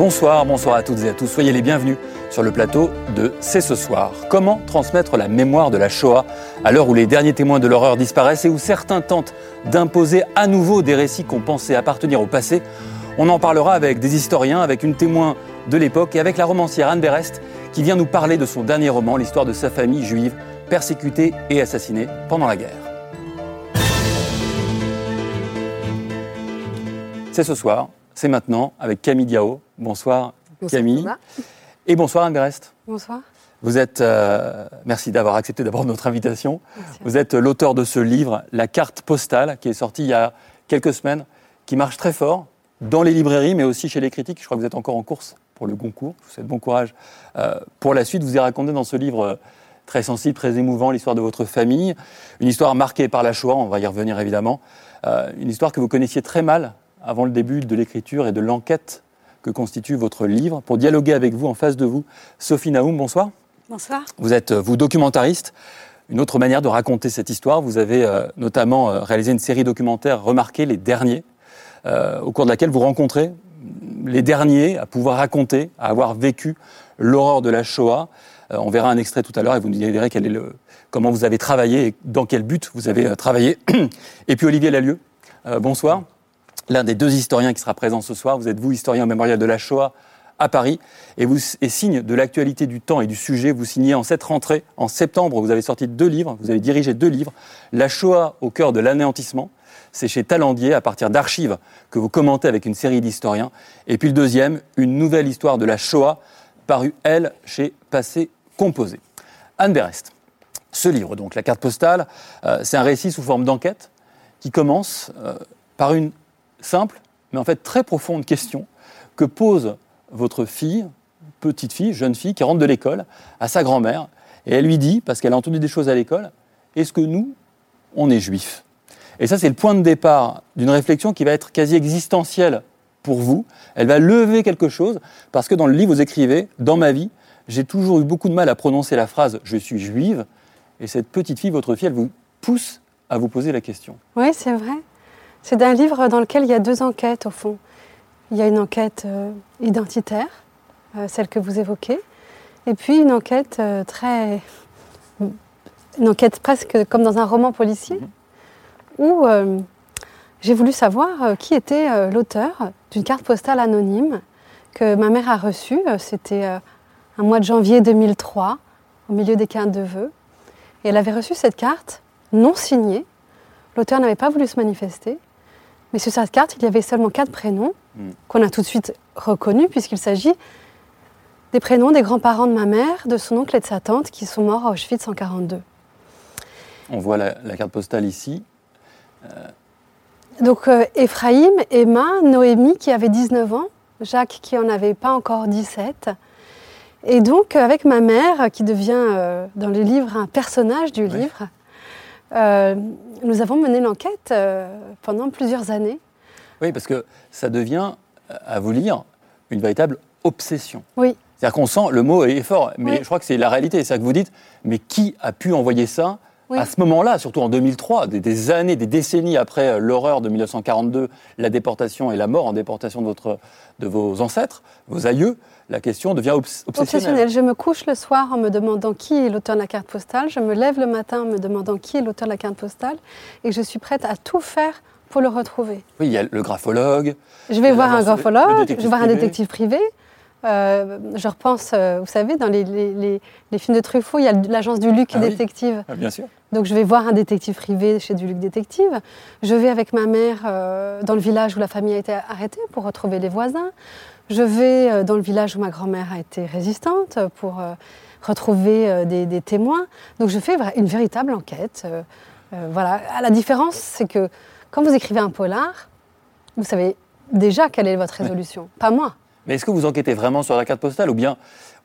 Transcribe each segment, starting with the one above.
Bonsoir, bonsoir à toutes et à tous. Soyez les bienvenus sur le plateau de C'est ce soir. Comment transmettre la mémoire de la Shoah à l'heure où les derniers témoins de l'horreur disparaissent et où certains tentent d'imposer à nouveau des récits qu'on pensait appartenir au passé? On en parlera avec des historiens, avec une témoin de l'époque et avec la romancière Anne Berest qui vient nous parler de son dernier roman, l'histoire de sa famille juive persécutée et assassinée pendant la guerre. C'est ce soir, c'est maintenant avec Camille Diao. Bonsoir, Camille. Et bonsoir Anne Berest. Bonsoir. Vous êtes, euh, merci d'avoir accepté d'abord notre invitation. Vous êtes l'auteur de ce livre, La carte postale, qui est sorti il y a quelques semaines, qui marche très fort dans les librairies, mais aussi chez les critiques. Je crois que vous êtes encore en course pour le Goncourt. Je vous souhaite bon courage euh, pour la suite. Vous avez raconté dans ce livre euh, très sensible, très émouvant, l'histoire de votre famille, une histoire marquée par la Shoah, on va y revenir évidemment, une histoire que vous connaissiez très mal avant le début de l'écriture et de l'enquête que constitue votre livre. Pour dialoguer avec vous, en face de vous, Sophie Naoum, bonsoir. Bonsoir. Vous êtes, vous, documentariste. Une autre manière de raconter cette histoire, vous avez euh, notamment euh, réalisé une série documentaire remarquée, Les Derniers, euh, au cours de laquelle vous rencontrez les derniers à pouvoir raconter, à avoir vécu l'horreur de la Shoah. on verra un extrait tout à l'heure et vous nous direz quel est le, comment vous avez travaillé et dans quel but vous avez travaillé. et puis Olivier Lalieu, bonsoir l'un des deux historiens qui sera présent ce soir. Vous êtes vous, historien au mémorial de la Shoah à Paris, et, vous, et signe de l'actualité du temps et du sujet, vous signez en cette rentrée, en septembre, vous avez sorti deux livres, vous avez dirigé deux livres, La Shoah au cœur de l'anéantissement, c'est chez Talandier, à partir d'archives que vous commentez avec une série d'historiens, et puis le deuxième, Une nouvelle histoire de la Shoah, paru, elle, chez Passé Composé. Anne Berest, ce livre, donc, La carte postale, euh, c'est un récit sous forme d'enquête qui commence euh, par une simple, mais en fait très profonde question que pose votre fille, petite fille, jeune fille, qui rentre de l'école, à sa grand-mère, et elle lui dit, parce qu'elle a entendu des choses à l'école, est-ce que nous, on est juifs? Et ça, c'est le point de départ d'une réflexion qui va être quasi existentielle pour vous. Elle va lever quelque chose, parce que dans le livre, vous écrivez, dans ma vie, j'ai toujours eu beaucoup de mal à prononcer la phrase je suis juive, et cette petite fille, votre fille, elle vous pousse à vous poser la question. Oui, c'est vrai. C'est un livre dans lequel il y a deux enquêtes au fond. Il y a une enquête euh, identitaire, euh, celle que vous évoquez, et puis une enquête euh, très. une enquête presque comme dans un roman policier, mhm. où j'ai voulu savoir qui était l'auteur d'une carte postale anonyme que ma mère a reçue. C'était un mois de janvier 2003, au milieu des quintes de vœux. Et elle avait reçu cette carte non signée. L'auteur n'avait pas voulu se manifester. Mais sur cette carte, il y avait seulement quatre prénoms hmm. qu'on a tout de suite reconnus, puisqu'il s'agit des prénoms des grands-parents de ma mère, de son oncle et de sa tante qui sont morts à Auschwitz en 1942. On voit la, carte postale ici. Euh, Donc euh, Ephraïm, Emma, Noémie qui avait 19 ans, Jacques qui en avait pas encore 17. Et donc avec ma mère qui devient euh, dans le livre un personnage du livre, nous avons mené l'enquête euh, pendant plusieurs années. Oui, parce que ça devient, à vous lire, une véritable obsession. Oui. C'est-à-dire qu'on sent, le mot est fort, mais je crois que c'est la réalité, c'est ça que vous dites, mais qui a pu envoyer ça à ce moment-là, surtout en 2003, des, années, des décennies après euh, l'horreur de 1942, la déportation et la mort en déportation de, votre, de vos ancêtres, vos aïeux, la question devient obsessionnelle. Je me couche le soir en me demandant qui est l'auteur de la carte postale, je me lève le matin en me demandant qui est l'auteur de la carte postale, et je suis prête à tout faire pour le retrouver. Oui, il y a le graphologue. Je vais voir un graphologue, je vais voir un détective privé. Euh, je repense, euh, vous savez, dans les, films de Truffaut, il y a l'agence du Luc ah Détective. Ah, bien sûr. Donc je vais voir un détective privé chez du Luc Détective. Je vais avec ma mère euh, dans le village où la famille a été arrêtée pour retrouver les voisins. Je vais dans le village où ma grand-mère a été résistante pour retrouver des, témoins. Donc je fais une véritable enquête. voilà. La différence, c'est que quand vous écrivez un polar, vous savez déjà quelle est votre résolution. Pas moi. Mais est-ce que vous enquêtez vraiment sur la carte postale ou bien,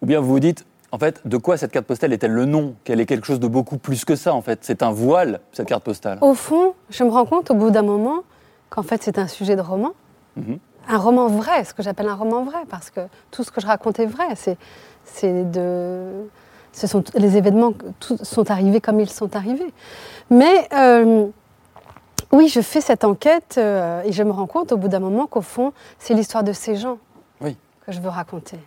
ou bien vous vous dites, En fait, de quoi cette carte postale est-elle le nom? Qu'elle est quelque chose de beaucoup plus que ça, en fait. C'est un voile, cette carte postale. Au fond, je me rends compte au bout d'un moment qu'en fait, c'est un sujet de roman. Mhm. Un roman vrai, ce que j'appelle un roman vrai, parce que tout ce que je raconte est vrai. C'est, c'est de, ce sont les événements tout, sont arrivés comme ils sont arrivés. Mais euh, oui, je fais cette enquête euh, et je me rends compte au bout d'un moment qu'au fond, c'est l'histoire de ces gens Oui. que je veux raconter.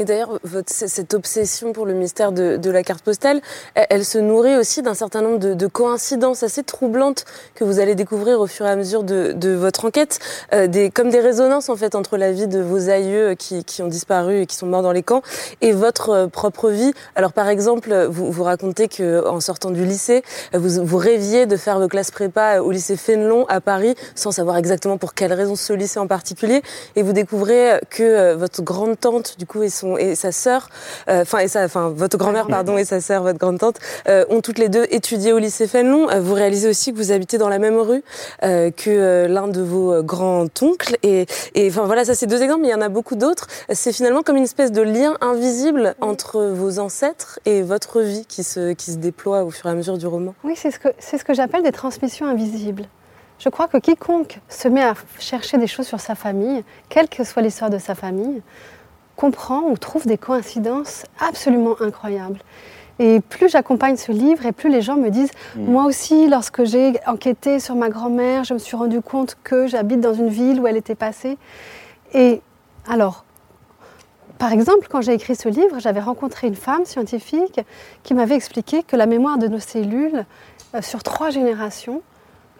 Et d'ailleurs, cette obsession pour le mystère de, la carte postale, elle, se nourrit aussi d'un certain nombre de, de coïncidences assez troublantes que vous allez découvrir au fur et à mesure de, votre enquête, euh, comme des résonances en fait entre la vie de vos aïeux qui, ont disparu et qui sont morts dans les camps et votre euh, propre vie. Alors par exemple, vous, racontez que en sortant du lycée, vous, vous rêviez de faire vos classes prépa au lycée Fénelon à Paris, sans savoir exactement pour quelle raison ce lycée en particulier, et vous découvrez que euh, votre grande tante du coup et son et sa sœur, euh, enfin et sa, enfin votre grand-mère pardon et sa sœur, votre grande tante, euh, ont toutes les deux étudié au lycée Fénelon. Euh, vous réalisez aussi que vous habitez dans la même rue que l'un de vos grands-oncles et et enfin voilà ça c'est deux exemples mais il y en a beaucoup d'autres. C'est finalement comme une espèce de lien invisible entre vos ancêtres et votre vie qui se qui se déploie au fur et à mesure du roman. Oui, c'est ce que, c'est ce que j'appelle des transmissions invisibles. Je crois que quiconque se met à chercher des choses sur sa famille, quelle que soit l'histoire de sa famille, comprend ou trouve des coïncidences absolument incroyables. Et plus j'accompagne ce livre, et plus les gens me disent, Mm. moi aussi, lorsque j'ai enquêté sur ma grand-mère, je me suis rendu compte que j'habite dans une ville où elle était passée. Et alors, par exemple, quand j'ai écrit ce livre, j'avais rencontré une femme scientifique qui m'avait expliqué que la mémoire de nos cellules, euh, sur trois générations,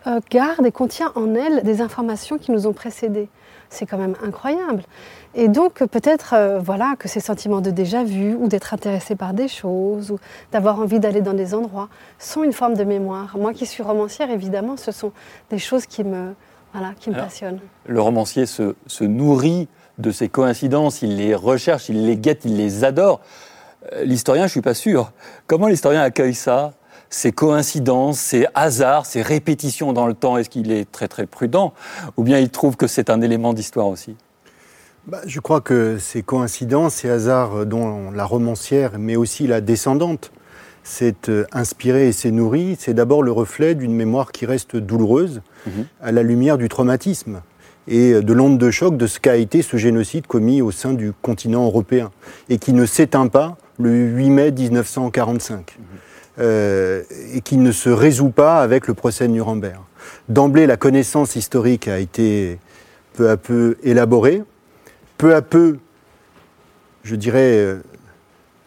euh, garde et contient en elle des informations qui nous ont précédés. C'est quand même incroyable. Et donc peut-être euh, voilà que ces sentiments de déjà vu ou d'être intéressé par des choses ou d'avoir envie d'aller dans des endroits sont une forme de mémoire. Moi qui suis romancière, évidemment, ce sont des choses qui me voilà qui me Alors, passionnent. Le romancier se, se nourrit de ces coïncidences, il les recherche, il les guette, il les adore. Euh, L'historien, je ne suis pas sûr. Comment l'historien accueille ça? Ces coïncidences, ces hasards, ces répétitions dans le temps, est-ce qu'il est très très prudent Ou bien il trouve que c'est un élément d'histoire aussi? Bah, je crois que ces coïncidences, ces hasards dont la romancière, mais aussi la descendante, s'est euh, inspirée et s'est nourrie, c'est d'abord le reflet d'une mémoire qui reste douloureuse Mhm. à la lumière du traumatisme et euh, de l'onde de choc de ce qu'a été ce génocide commis au sein du continent européen et qui ne s'éteint pas le 8 mai 1945 euh, et qui ne se résout pas avec le procès de Nuremberg. D'emblée, la connaissance historique a été peu à peu élaborée. Peu à peu, je dirais, euh,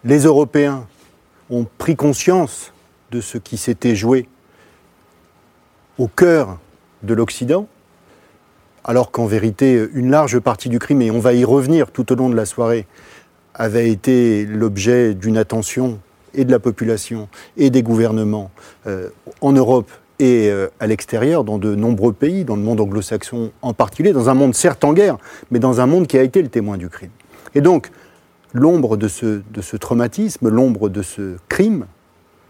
les Européens ont pris conscience de ce qui s'était joué au cœur de l'Occident, alors qu'en vérité, une large partie du crime, et on va y revenir tout au long de la soirée, avait été l'objet d'une attention et de la population et des gouvernements euh, en Europe et euh, à l'extérieur, dans de nombreux pays, dans le monde anglo-saxon en particulier, dans un monde certes en guerre, mais dans un monde qui a été le témoin du crime. Et donc, l'ombre de ce, de ce traumatisme, l'ombre de ce crime,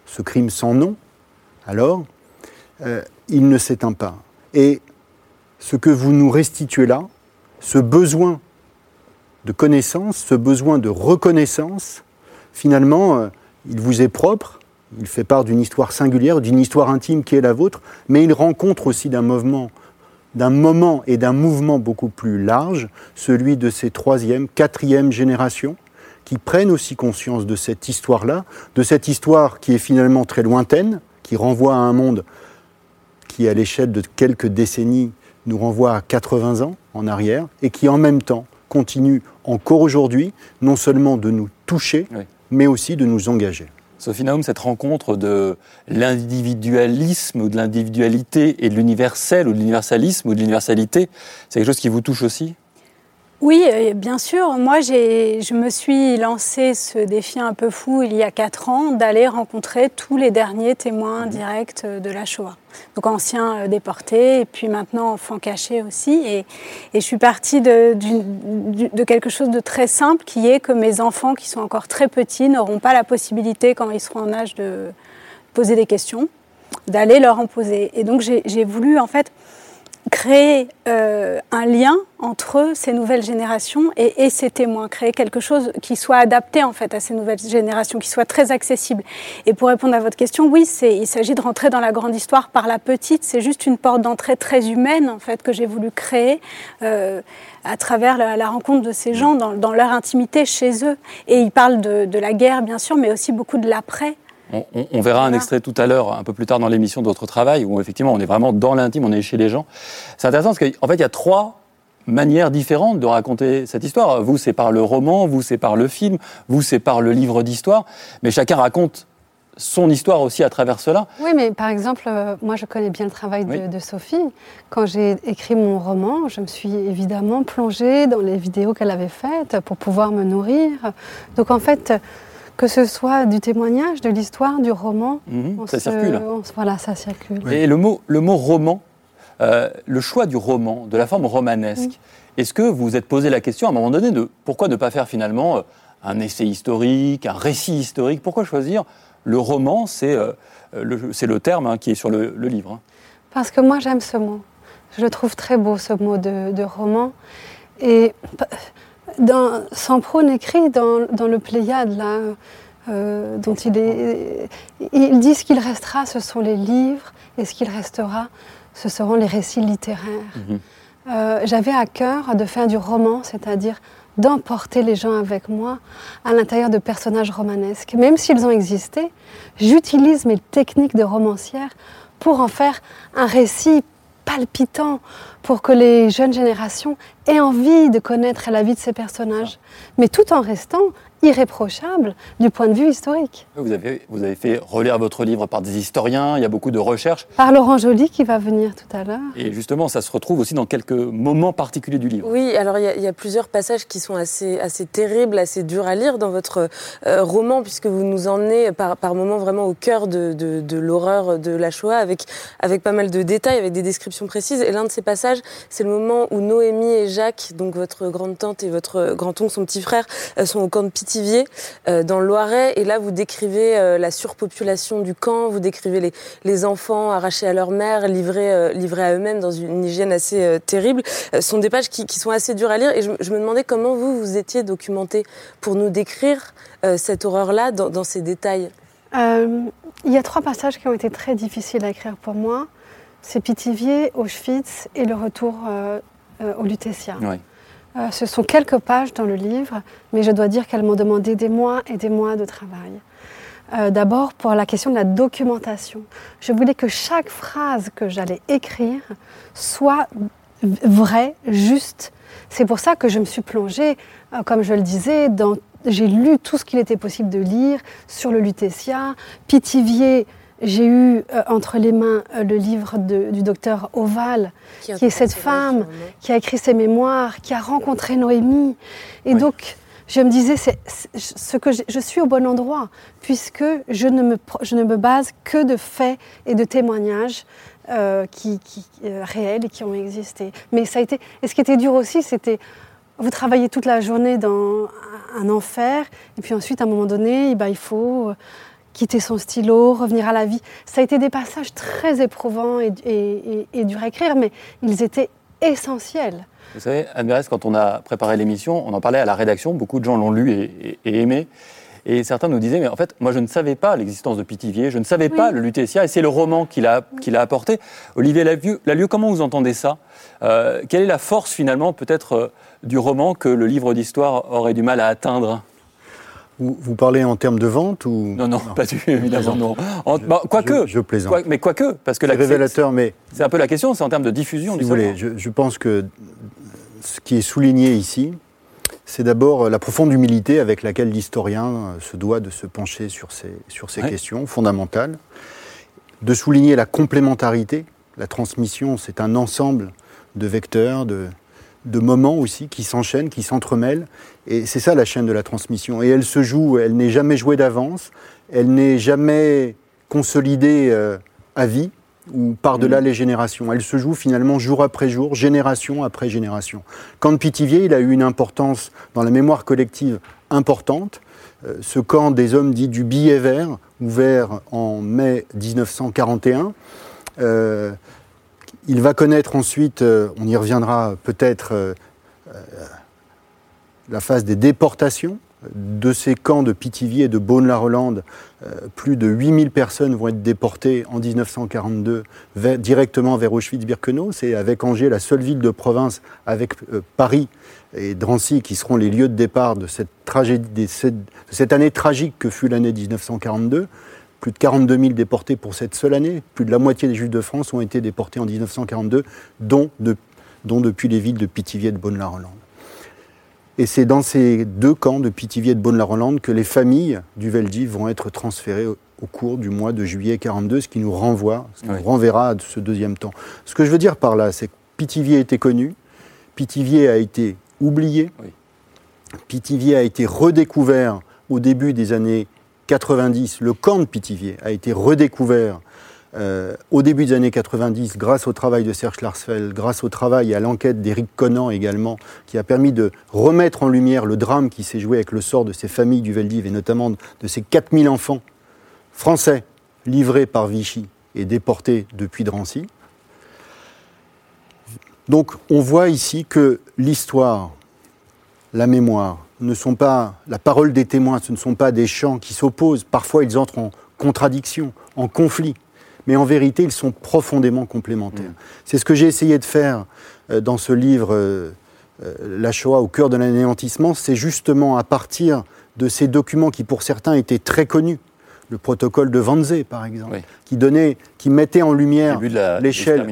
ce crime sans nom, alors, euh, il ne s'éteint pas. Et ce que vous nous restituez là, ce besoin de connaissance, ce besoin de reconnaissance, finalement, il vous est propre, il fait part d'une histoire singulière, d'une histoire intime qui est la vôtre, mais il rencontre aussi d'un mouvement, d'un moment et d'un mouvement beaucoup plus large, celui de ces troisième, quatrième générations, qui prennent aussi conscience de cette histoire-là, de cette histoire qui est finalement très lointaine, qui renvoie à un monde qui, à l'échelle de quelques décennies, nous renvoie à 80 ans en arrière, et qui en même temps continue encore aujourd'hui, non seulement de nous toucher. Mais aussi de nous engager. Sophie Naum, cette rencontre de l'individualisme ou de l'individualité et de l'universel ou de l'universalisme ou de l'universalité, c'est quelque chose qui vous touche aussi? Oui, euh, bien sûr. Moi, j'ai- je me suis lancé ce défi un peu fou il y a quatre ans d'aller rencontrer tous les derniers témoins directs euh, de la Shoah. Donc anciens euh, déportés et puis maintenant enfants cachés aussi. Et, et je suis partie de, de quelque chose de très simple qui est que mes enfants qui sont encore très petits n'auront pas la possibilité quand ils seront en âge de poser des questions, d'aller leur en poser. Et donc j'ai voulu en fait créer euh, un lien entre ces nouvelles générations et, ces témoins, créer quelque chose qui soit adapté en fait à ces nouvelles générations, qui soit très accessible. Et pour répondre à votre question, oui, il s'agit de rentrer dans la grande histoire par la petite. C'est juste une porte d'entrée très humaine en fait que j'ai voulu créer euh, à travers la, rencontre de ces gens dans, leur intimité chez eux. Et ils parlent de, de la guerre bien sûr, mais aussi beaucoup de l'après. On, verra un extrait tout à l'heure, un peu plus tard dans l'émission d'autres travail, où effectivement on est vraiment dans l'intime, on est chez les gens. C'est intéressant parce qu'en fait il y a trois manières différentes de raconter cette histoire. Vous c'est par le roman, vous c'est par le film, vous c'est par le livre d'histoire, mais chacun raconte son histoire aussi à travers cela. Oui, mais par exemple, euh, moi je connais bien le travail de, de Sophie. Quand j'ai écrit mon roman, je me suis évidemment plongée dans les vidéos qu'elle avait faites pour pouvoir me nourrir. Donc en fait, que ce soit du témoignage, de l'histoire, du roman. Mhm, ça circule. voilà, ça circule. Et le mot, le mot roman, euh, le choix du roman, de la forme romanesque, est-ce que vous vous êtes posé la question à un moment donné de pourquoi ne pas faire finalement euh, un essai historique, un récit historique? Pourquoi choisir le roman? C'est euh, le, le, terme hein, qui est sur le, livre. Hein. Parce que moi j'aime ce mot. Je le trouve très beau ce mot de, de roman. Et dans, Sampron écrit dans, dans, le Pléiade, là, euh, dont il est. Il dit ce qu'il restera, ce sont les livres, et ce qu'il restera, ce seront les récits littéraires. Mhm. Euh, j'avais à cœur de faire du roman, c'est-à-dire d'emporter les gens avec moi à l'intérieur de personnages romanesques. Même s'ils ont existé, j'utilise mes techniques de romancière pour en faire un récit palpitant pour que les jeunes générations aient envie de connaître la vie de ces personnages, mais tout en restant irréprochable du point de vue historique. Vous avez, vous avez fait relire votre livre par des historiens, il y a beaucoup de recherches. Par Laurent Joly qui va venir tout à l'heure. Et justement, ça se retrouve aussi dans quelques moments particuliers du livre. Oui, alors il y, a, plusieurs passages qui sont assez, assez terribles, assez durs à lire dans votre euh, roman, puisque vous nous emmenez par, par moments vraiment au cœur de, de, de l'horreur de la Shoah, avec, avec pas mal de détails, avec des descriptions précises. Et l'un de ces passages, c'est le moment où Noémie et Jacques, donc votre grande-tante et votre grand-oncle, son petit frère, euh, sont au camp de Pitié euh, dans le Loiret. Et là, vous décrivez euh, la surpopulation du camp, vous décrivez les, les enfants arrachés à leur mère, livrés, euh, livrés à eux-mêmes dans une hygiène assez terrible. Ce sont des pages qui, qui, sont assez dures à lire. Et je, me demandais comment vous, vous étiez documenté pour nous décrire cette horreur-là dans, dans, ces détails. il y a trois passages qui ont été très difficiles à écrire pour moi. C'est Pithiviers, Auschwitz et le retour au Lutetia. Oui. Euh, ce sont quelques pages dans le livre, mais je dois dire qu'elles m'ont demandé des mois et des mois de travail. Euh, d'abord pour la question de la documentation. Je voulais que chaque phrase que j'allais écrire soit vraie, juste. C'est pour ça que je me suis plongée, euh, comme je le disais, j'ai lu tout ce qu'il était possible de lire sur le Lutetia. Pithiviers, j'ai eu euh, entre les mains euh, le livre du docteur Oval, qui, est cette femme qui a écrit ses mémoires, qui a rencontré Noémie. Et donc, je me disais, c'est, ce que je, suis au bon endroit, puisque je ne, me, je ne me base que de faits et de témoignages euh, qui, réels et qui ont existé. Mais ça a été, et ce qui était dur aussi, c'était vous travaillez toute la journée dans un enfer, et puis ensuite, à un moment donné, eh ben, il faut quitter son stylo, revenir à la vie. Ça a été des passages très éprouvants et, et, durs à écrire, mais ils étaient essentiels. Vous savez, Anne Mérès, quand on a préparé l'émission, on en parlait à la rédaction, beaucoup de gens l'ont lu et, aimé. Et certains nous disaient, mais en fait, moi je ne savais pas l'existence de Pithiviers, je ne savais pas le Lutetia, et c'est le roman qu'il a, qu'il a apporté. Olivier Lalieu, comment vous entendez ça? Euh, Quelle est la force finalement peut-être euh, du roman que le livre d'histoire aurait du mal à atteindre? Vous, parlez en termes de vente ou? Non, non, pas du évidemment non. Bah, quoique, je, plaisante. mais quoique, parce que la révélateur, mais c'est un peu la question, c'est en termes de diffusion. Si vous voulez, je, pense que ce qui est souligné ici, c'est d'abord la profonde humilité avec laquelle l'historien se doit de se pencher sur ces, sur ces questions fondamentales, de souligner la complémentarité. La transmission, c'est un ensemble de vecteurs, de, de moments aussi qui s'enchaînent, qui s'entremêlent. Et c'est ça la chaîne de la transmission. Et elle se joue, elle n'est jamais jouée d'avance, elle n'est jamais consolidée euh, à vie ou par-delà mmh. les générations. Elle se joue finalement jour après jour, génération après génération. Camp de Pithiviers, il a eu une importance dans la mémoire collective importante. Euh, ce camp des hommes dits du billet vert, ouvert en mai 1941, il va connaître ensuite, euh, on y reviendra peut-être, euh, euh, la phase des déportations de ces camps de Pithiviers et de Beaune-la-Rolande. plus de 8000 personnes vont être déportées en 1942 directement vers Auschwitz-Birkenau. C'est avec Angers la seule ville de province, avec Paris et Drancy, qui seront les lieux de départ de cette, tragédie, de cette année tragique que fut l'année 1942 plus de 42 000 déportés pour cette seule année. Plus de la moitié des Juifs de France ont été déportés en 1942, dont, dont depuis les villes de Pithiviers et de Bonne-la-Rolande. Et c'est dans ces deux camps de Pithiviers et de Bonne-la-Rolande que les familles du Veldiv vont être transférées au, cours du mois de juillet 42, ce qui nous renvoie, ce qui nous renverra à ce deuxième temps. Ce que je veux dire par là, c'est que Pithiviers était connu, Pithiviers a été oublié, Pithiviers a été redécouvert au début des années 90, le camp de Pithiviers a été redécouvert euh, au début des années 90 grâce au travail de Serge Larsfeld, grâce au travail et à l'enquête d'Éric Conan également, qui a permis de remettre en lumière le drame qui s'est joué avec le sort de ces familles du Veldiv et notamment de ces 4000 enfants français livrés par Vichy et déportés depuis Drancy. Donc on voit ici que l'histoire, la mémoire, ne sont pas la parole des témoins, ce ne sont pas des chants qui s'opposent. Parfois, ils entrent en contradiction, en conflit. Mais en vérité, ils sont profondément complémentaires. Mm. C'est ce que j'ai essayé de faire euh, dans ce livre euh, euh, La Shoah au cœur de l'anéantissement. C'est justement à partir de ces documents qui, pour certains, étaient très connus, le protocole de Wannsee, par exemple, qui, donnait, qui mettait en lumière l'échelle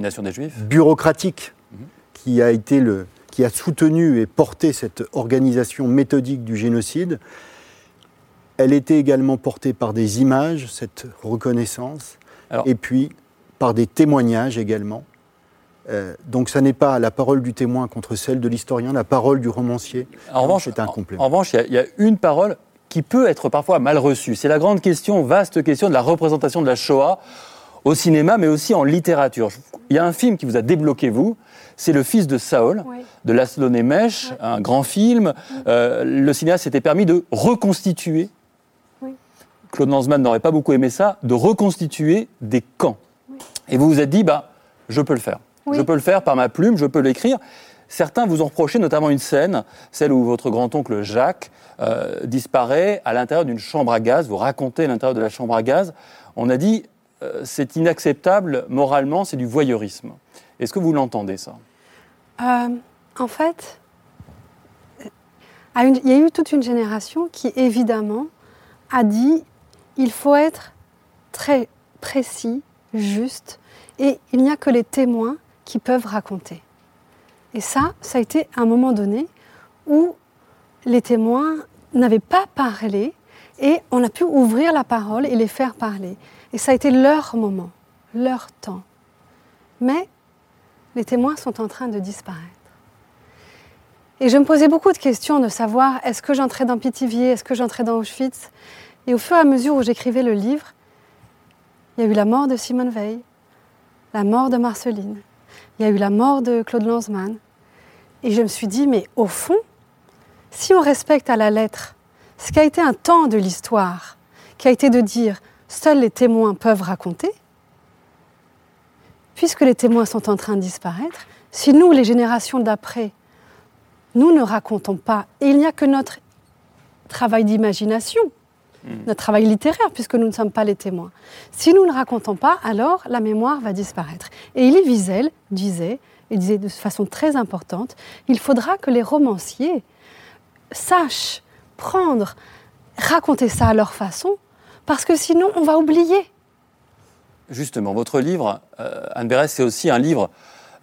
bureaucratique mm-hmm. qui a été le, qui a soutenu et porté cette organisation méthodique du génocide, elle était également portée par des images, cette reconnaissance, et puis par des témoignages également. Euh, donc ça n'est pas la parole du témoin contre celle de l'historien, la parole du romancier. En revanche, c'est un complément. En, revanche, il y, a une parole qui peut être parfois mal reçue. C'est la grande question, vaste question de la représentation de la Shoah au cinéma, mais aussi en littérature. Il y a un film qui vous a débloqué, vous, c'est Le fils de Saul, de Laszlo Nemes, un grand film. Euh, le cinéaste s'était permis de reconstituer, Claude Lanzmann n'aurait pas beaucoup aimé ça, de reconstituer des camps. Et vous vous êtes dit, bah, je peux le faire. Je peux le faire par ma plume, je peux l'écrire. Certains vous ont reproché notamment une scène, celle où votre grand-oncle Jacques euh, disparaît à l'intérieur d'une chambre à gaz. Vous racontez l'intérieur de la chambre à gaz. On a dit, euh, c'est inacceptable moralement, c'est du voyeurisme. Est-ce que vous l'entendez ça? Euh, En fait, il y a eu toute une génération qui, évidemment, a dit il faut être très précis, juste, et il n'y a que les témoins qui peuvent raconter. Et ça, ça a été un moment donné où les témoins n'avaient pas parlé et on a pu ouvrir la parole et les faire parler. Et ça a été leur moment, leur temps. Mais les témoins sont en train de disparaître. Et je me posais beaucoup de questions de savoir est-ce que j'entrais dans Pithiviers, est-ce que j'entrais dans Auschwitz? Et au fur et à mesure où j'écrivais le livre, il y a eu la mort de Simone Veil, la mort de Marceline, il y a eu la mort de Claude Lanzmann. Et je me suis dit, mais au fond, si on respecte à la lettre ce qui a été un temps de l'histoire, qui a été de dire seuls les témoins peuvent raconter, puisque les témoins sont en train de disparaître, si nous, les générations d'après, nous ne racontons pas, et il n'y a que notre travail d'imagination, hmm. notre travail littéraire, puisque nous ne sommes pas les témoins. Si nous ne racontons pas, alors la mémoire va disparaître. Et Elie Wiesel disait, et disait de façon très importante, il faudra que les romanciers sachent prendre, raconter ça à leur façon, parce que sinon on va oublier. Justement, votre livre, euh, Anne Berès, c'est aussi un livre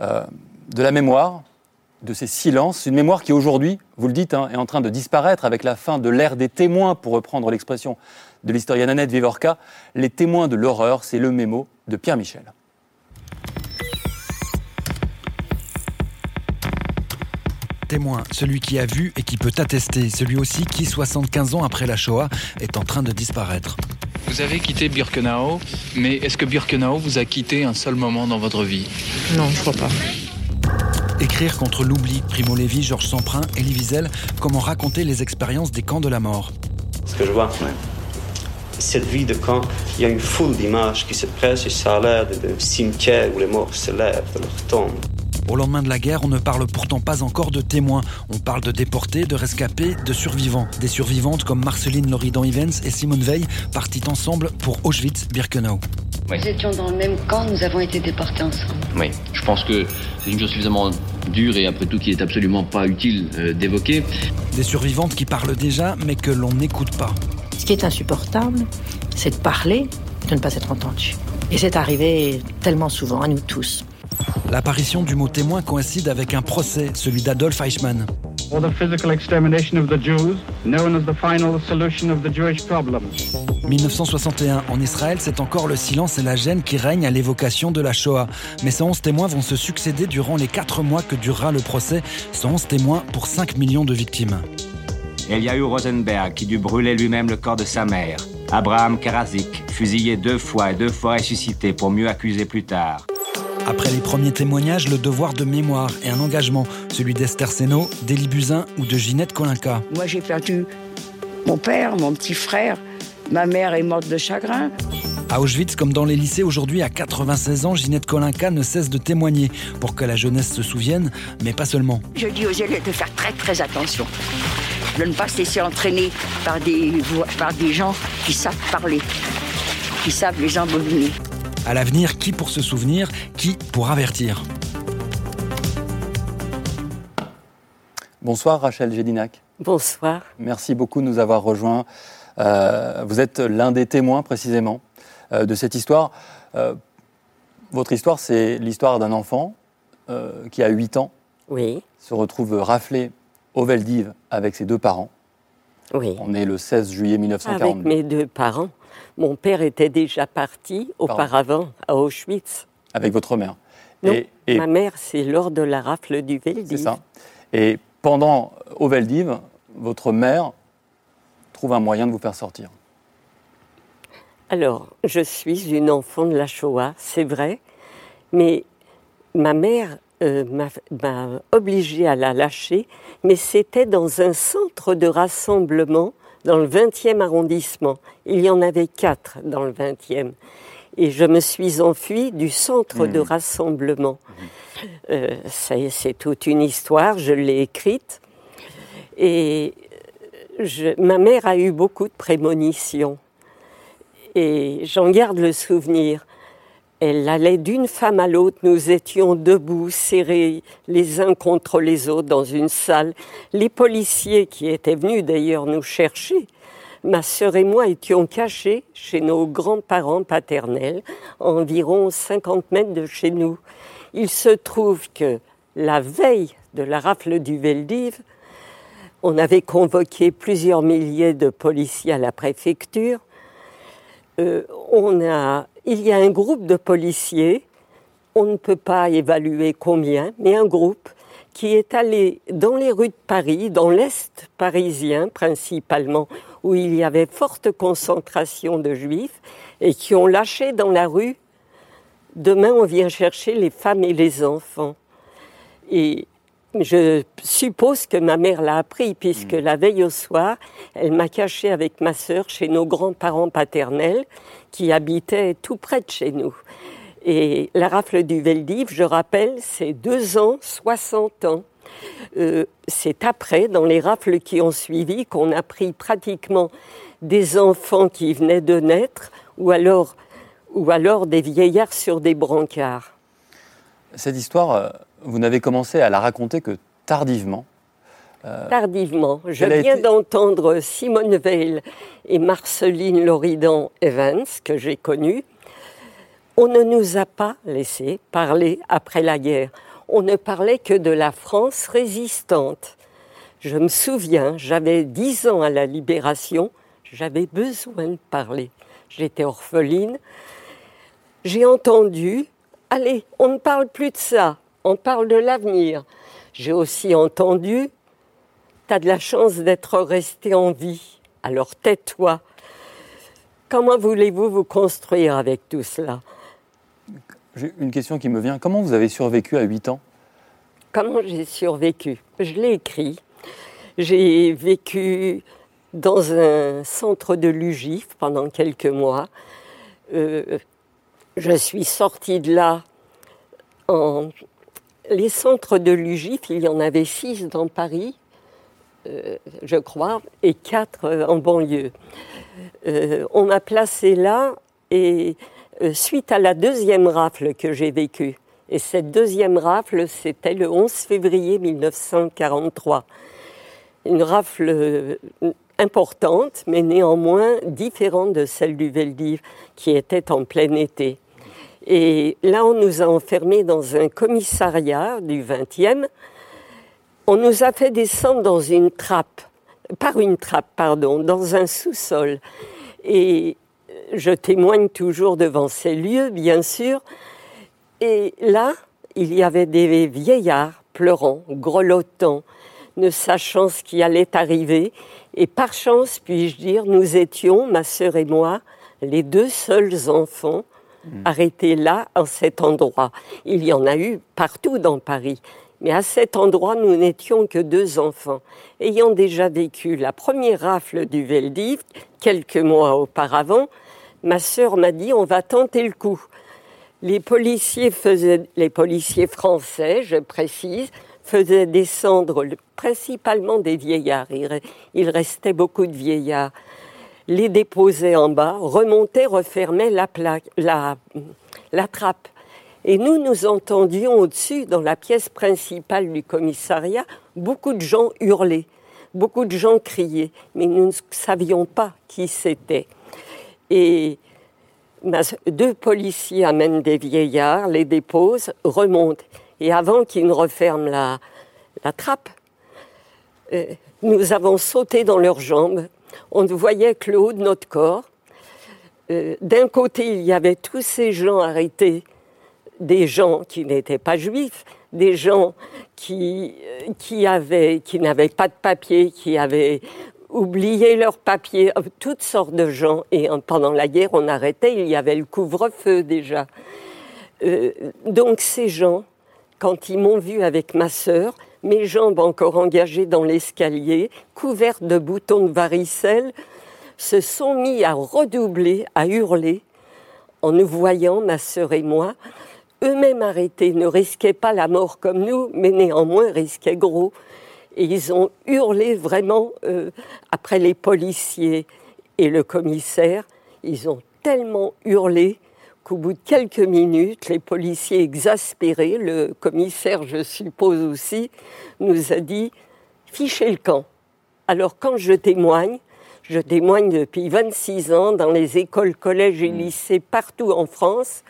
euh, de la mémoire, de ces silences, une mémoire qui aujourd'hui, vous le dites, hein, est en train de disparaître avec la fin de l'ère des témoins, pour reprendre l'expression de l'historienne Annette Vivorca. Les témoins de l'horreur, c'est le mémo de Pierre Michel. Témoin, celui qui a vu et qui peut attester, celui aussi qui, 75 ans après la Shoah, est en train de disparaître. Vous avez quitté Birkenau, mais est-ce que Birkenau vous a quitté un seul moment dans votre vie Non, je crois pas. Écrire contre l'oubli, Primo Levi, Georges Semprin, Elie Wiesel, comment raconter les expériences des camps de la mort. Ce que je vois, cette vie de camp, il y a une foule d'images qui se pressent et ça a l'air d'un cimetière où les morts se lèvent de leur tombe. Au lendemain de la guerre, on ne parle pourtant pas encore de témoins. On parle de déportés, de rescapés, de survivants. Des survivantes comme Marceline Loridan-Ivens et Simone Veil partit ensemble pour Auschwitz-Birkenau. Nous étions dans le même camp, nous avons été déportés ensemble. Oui, je pense que c'est une chose suffisamment dure et après tout qui est absolument pas utile euh, d'évoquer. Des survivantes qui parlent déjà mais que l'on n'écoute pas. Ce qui est insupportable, c'est de parler et de ne pas être entendu. Et c'est arrivé tellement souvent à nous tous. L'apparition du mot témoin coïncide avec un procès, celui d'Adolf Eichmann. 1961, en Israël, c'est encore le silence et la gêne qui règnent à l'évocation de la Shoah. Mais ces 11 témoins vont se succéder durant les 4 mois que durera le procès. 11 témoins pour 5 millions de victimes. Il y a eu Rosenberg qui dut brûler lui-même le corps de sa mère. Abraham Karazik, fusillé deux fois et deux fois ressuscité pour mieux accuser plus tard. Après les premiers témoignages, le devoir de mémoire et un engagement, celui d'Esther Seno, d'Élie Buzyn ou de Ginette Kolinka. Moi j'ai perdu mon père, mon petit frère, ma mère est morte de chagrin. À Auschwitz, comme dans les lycées aujourd'hui, à 96 ans, Ginette Kolinka ne cesse de témoigner pour que la jeunesse se souvienne, mais pas seulement. Je dis aux élèves de faire très très attention, de ne pas se laisser entraîner par des, par des gens qui savent parler, qui savent les embobiner. À l'avenir, qui pour se souvenir, qui pour avertir Bonsoir Rachel Gédinac. Bonsoir. Merci beaucoup de nous avoir rejoints. Euh, vous êtes l'un des témoins précisément euh, de cette histoire. Euh, votre histoire, c'est l'histoire d'un enfant qui a 8 ans, oui. se retrouve raflé au Veldiv avec ses deux parents. Oui. On est le 16 juillet 1942. Avec mes deux parents. Mon père était déjà parti auparavant à Auschwitz. Avec votre mère Non, ma mère, c'est lors de la rafle du Veldiv. C'est ça. Et pendant, au Veldiv, votre mère trouve un moyen de vous faire sortir. Alors, je suis une enfant de la Shoah, c'est vrai, mais ma mère euh, m'a obligée à la lâcher, mais c'était dans un centre de rassemblement dans le 20e arrondissement. Il y en avait quatre dans le 20e. Et je me suis enfuie du centre de mmh. rassemblement. Euh, c'est toute une histoire, je l'ai écrite. Et ma mère a eu beaucoup de prémonitions. Et j'en garde le souvenir. Elle allait d'une femme à l'autre, nous étions debout, serrés les uns contre les autres dans une salle. Les policiers qui étaient venus d'ailleurs nous chercher, ma sœur et moi étions cachés chez nos grands-parents paternels, environ 50 mètres de chez nous. Il se trouve que la veille de la rafle du Veldiv, on avait convoqué plusieurs milliers de policiers à la préfecture. Euh, on a il y a un groupe de policiers, on ne peut pas évaluer combien, mais un groupe qui est allé dans les rues de Paris, dans l'Est parisien principalement, où il y avait forte concentration de juifs, et qui ont lâché dans la rue Demain, on vient chercher les femmes et les enfants. Et je suppose que ma mère l'a appris, puisque mm. la veille au soir, elle m'a caché avec ma sœur chez nos grands-parents paternels, qui habitaient tout près de chez nous. Et la rafle du Veldiv, je rappelle, c'est deux ans, 60 ans. Euh, c'est après, dans les rafles qui ont suivi, qu'on a pris pratiquement des enfants qui venaient de naître, ou alors, ou alors des vieillards sur des brancards. Cette histoire, euh, vous n'avez commencé à la raconter que tardivement. Euh, tardivement. Je viens d'entendre Simone Veil et Marceline Loridan Evans, que j'ai connues. On ne nous a pas laissé parler après la guerre. On ne parlait que de la France résistante. Je me souviens, j'avais dix ans à la libération, j'avais besoin de parler. J'étais orpheline. J'ai entendu, allez, on ne parle plus de ça, on parle de l'avenir. J'ai aussi entendu T'as de la chance d'être resté en vie, alors tais-toi. Comment voulez-vous vous construire avec tout cela? J'ai une question qui me vient. Comment vous avez survécu à 8 ans? Comment j'ai survécu? Je l'ai écrit. J'ai vécu dans un centre de l'UGIF pendant quelques mois. Euh, je suis sortie de là en... Les centres de l'UGIF, il y en avait six dans Paris, je crois, et quatre en banlieue. Euh, on m'a placée là et suite à la deuxième rafle que j'ai vécue, et cette deuxième rafle, c'était le 11 février 1943. Une rafle importante, mais néanmoins différente de celle du Veldiv, qui était en plein été. Et là, on nous a enfermés dans un commissariat du 20e. On nous a fait descendre dans une trappe, par une trappe, pardon, dans un sous-sol. Et je témoigne toujours devant ces lieux, bien sûr. Et là, il y avait des vieillards pleurant, grelottant, ne sachant ce qui allait arriver. Et par chance, puis-je dire, nous étions, ma sœur et moi, les deux seuls enfants hmm. arrêtés là, en cet endroit. Il y en a eu partout dans Paris. Mais à cet endroit, nous n'étions que deux enfants. Ayant déjà vécu la première rafle du Veldiv, quelques mois auparavant, ma sœur m'a dit on va tenter le coup. Les policiers faisaient, les policiers français, je précise, faisaient descendre principalement des vieillards. Il restait beaucoup de vieillards. Les déposaient en bas, remontaient, refermaient la, trappe. Et nous, nous entendions au-dessus, dans la pièce principale du commissariat, beaucoup de gens hurler, beaucoup de gens crier, mais nous ne savions pas qui c'était. Et deux policiers amènent des vieillards, les déposent, remontent. Et avant qu'ils ne referment la, trappe, euh, nous avons sauté dans leurs jambes. On ne voyait que le haut de notre corps. Euh, d'un côté, il y avait tous ces gens arrêtés, des gens qui n'étaient pas juifs, des gens qui, euh, qui, avaient, qui n'avaient pas de papier, qui avaient oublié leurs papiers, toutes sortes de gens. Et pendant la guerre, on arrêtait, il y avait le couvre-feu déjà. donc ces gens, quand ils m'ont vu avec ma sœur, mes jambes encore engagées dans l'escalier, couvertes de boutons de varicelle, se sont mis à redoubler, à hurler, en nous voyant, ma sœur et moi, eux-mêmes arrêtés, ne risquaient pas la mort comme nous, mais néanmoins risquaient gros. Et ils ont hurlé vraiment euh, après les policiers et le commissaire. Ils ont tellement hurlé qu'au bout de quelques minutes, les policiers exaspérés, le commissaire, je suppose aussi, nous a dit fichez le camp. Alors quand je témoigne, je témoigne depuis 26 ans dans les écoles, collèges et mmh. lycées partout en France.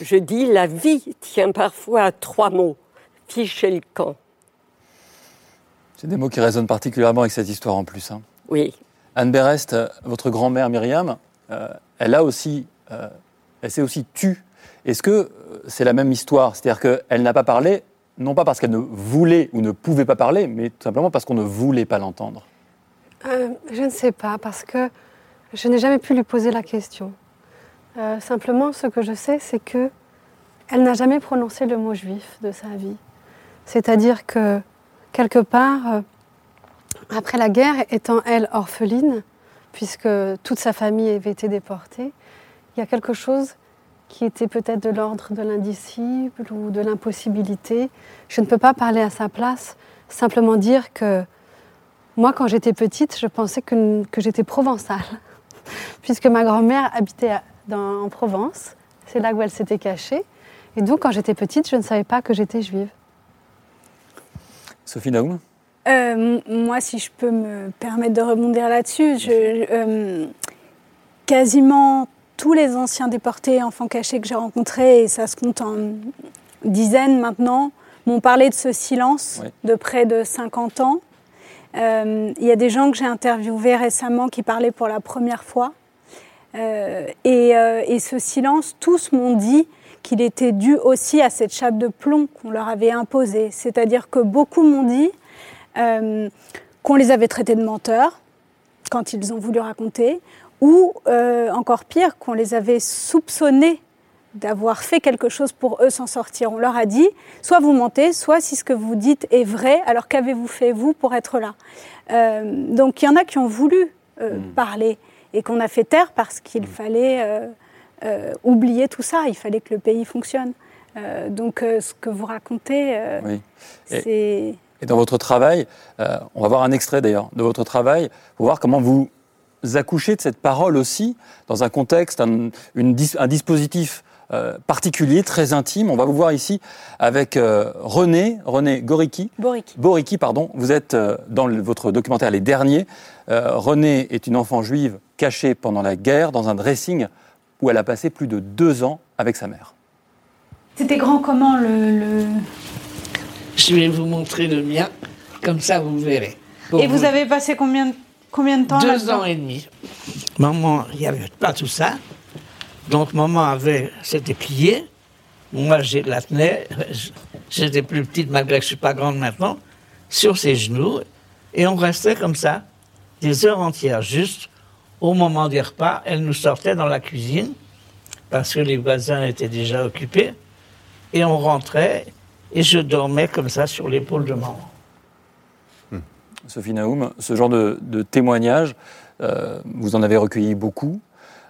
Je dis la vie tient parfois à trois mots fichez le camp. C'est des mots qui résonnent particulièrement avec cette histoire en plus. Hein. Oui. Anne Berest, votre grand-mère Myriam, euh, elle a aussi euh, elle s'est aussi tue. Est-ce que euh, c'est la même histoire? C'est-à-dire qu'elle n'a pas parlé, non pas parce qu'elle ne voulait ou ne pouvait pas parler, mais tout simplement parce qu'on ne voulait pas l'entendre euh, Je ne sais pas, parce que je n'ai jamais pu lui poser la question. Euh, simplement, ce que je sais, c'est que elle n'a jamais prononcé le mot juif de sa vie. C'est-à-dire que, quelque part, après la guerre, étant elle orpheline, puisque toute sa famille avait été déportée, il y a quelque chose qui était peut-être de l'ordre de l'indicible ou de l'impossibilité. Je ne peux pas parler à sa place, simplement dire que moi, quand j'étais petite, je pensais que, j'étais provençale, puisque ma grand-mère habitait en Provence, c'est là où elle s'était cachée. Et donc, quand j'étais petite, je ne savais pas que j'étais juive. Sophie Naoum? Euh, Moi, si je peux me permettre de rebondir là-dessus, euh, quasiment tous les anciens déportés, enfants cachés que j'ai rencontrés, et ça se compte en dizaines maintenant, m'ont parlé de ce silence de près de 50 ans. Euh, il y a des gens que j'ai interviewés récemment qui parlaient pour la première fois. Euh, euh, et, ce silence, tous m'ont dit qu'il était dû aussi à cette chape de plomb qu'on leur avait imposée. C'est-à-dire que beaucoup m'ont dit qu'on les avait traités de menteurs quand ils ont voulu raconter, ou euh, encore pire, qu'on les avait soupçonnés d'avoir fait quelque chose pour eux s'en sortir. On leur a dit, soit vous mentez, soit si ce que vous dites est vrai, alors qu'avez-vous fait vous pour être là? Euh, Donc il y en a qui ont voulu euh, Hmm. parler et qu'on a fait taire parce qu'il fallait euh, euh, oublier tout ça, il fallait que le pays fonctionne. Euh, donc ce que vous racontez, Oui. C'est... Et dans votre travail, euh, on va voir un extrait d'ailleurs de votre travail pour voir comment vous accouchez de cette parole aussi dans un contexte, un, une dis- un dispositif euh, particulier, très intime. On va vous voir ici avec euh, René, René Goriki. Boriki. Boriki, pardon. Vous êtes dans le- votre documentaire Les Derniers. René est une enfant juive cachée pendant la guerre dans un dressing où elle a passé plus de deux ans avec sa mère. C'était grand comment le. le- Je vais vous montrer le mien, comme ça vous verrez. Pour Et vous avez passé combien, de- combien de temps Deux ans et demi. Maman, il n'y avait pas tout ça. Donc maman avait, s'était pliée. Moi, je la tenais. J'étais plus petite, malgré que je suis pas grande maintenant, sur ses genoux. Et on restait comme ça, des heures entières, juste au moment des repas. Elle nous sortait dans la cuisine, parce que les voisins étaient déjà occupés. Et on rentrait, et je dormais comme ça sur l'épaule de maman. Sophie Naoum, ce genre de, de témoignages, euh, vous en avez recueilli beaucoup.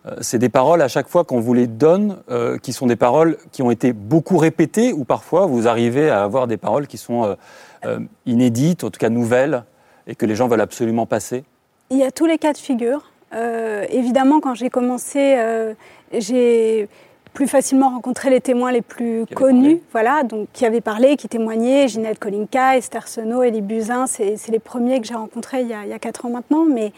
Euh, c'est des paroles à chaque fois qu'on vous les donne, euh, qui sont des paroles qui ont été beaucoup répétées, ou parfois vous arrivez à avoir des paroles qui sont euh, inédites, en tout cas nouvelles, et que les gens veulent absolument passer? Il y a tous les cas de figure. Euh, évidemment, quand j'ai commencé, euh, j'ai plus facilement rencontré les témoins les plus connus, voilà, donc qui avaient parlé, qui témoignaient, Ginette Kolinka, Esther Senot, Elie Buzyn, c'est les premiers que j'ai rencontrés il y, a, il y a quatre ans maintenant, mais,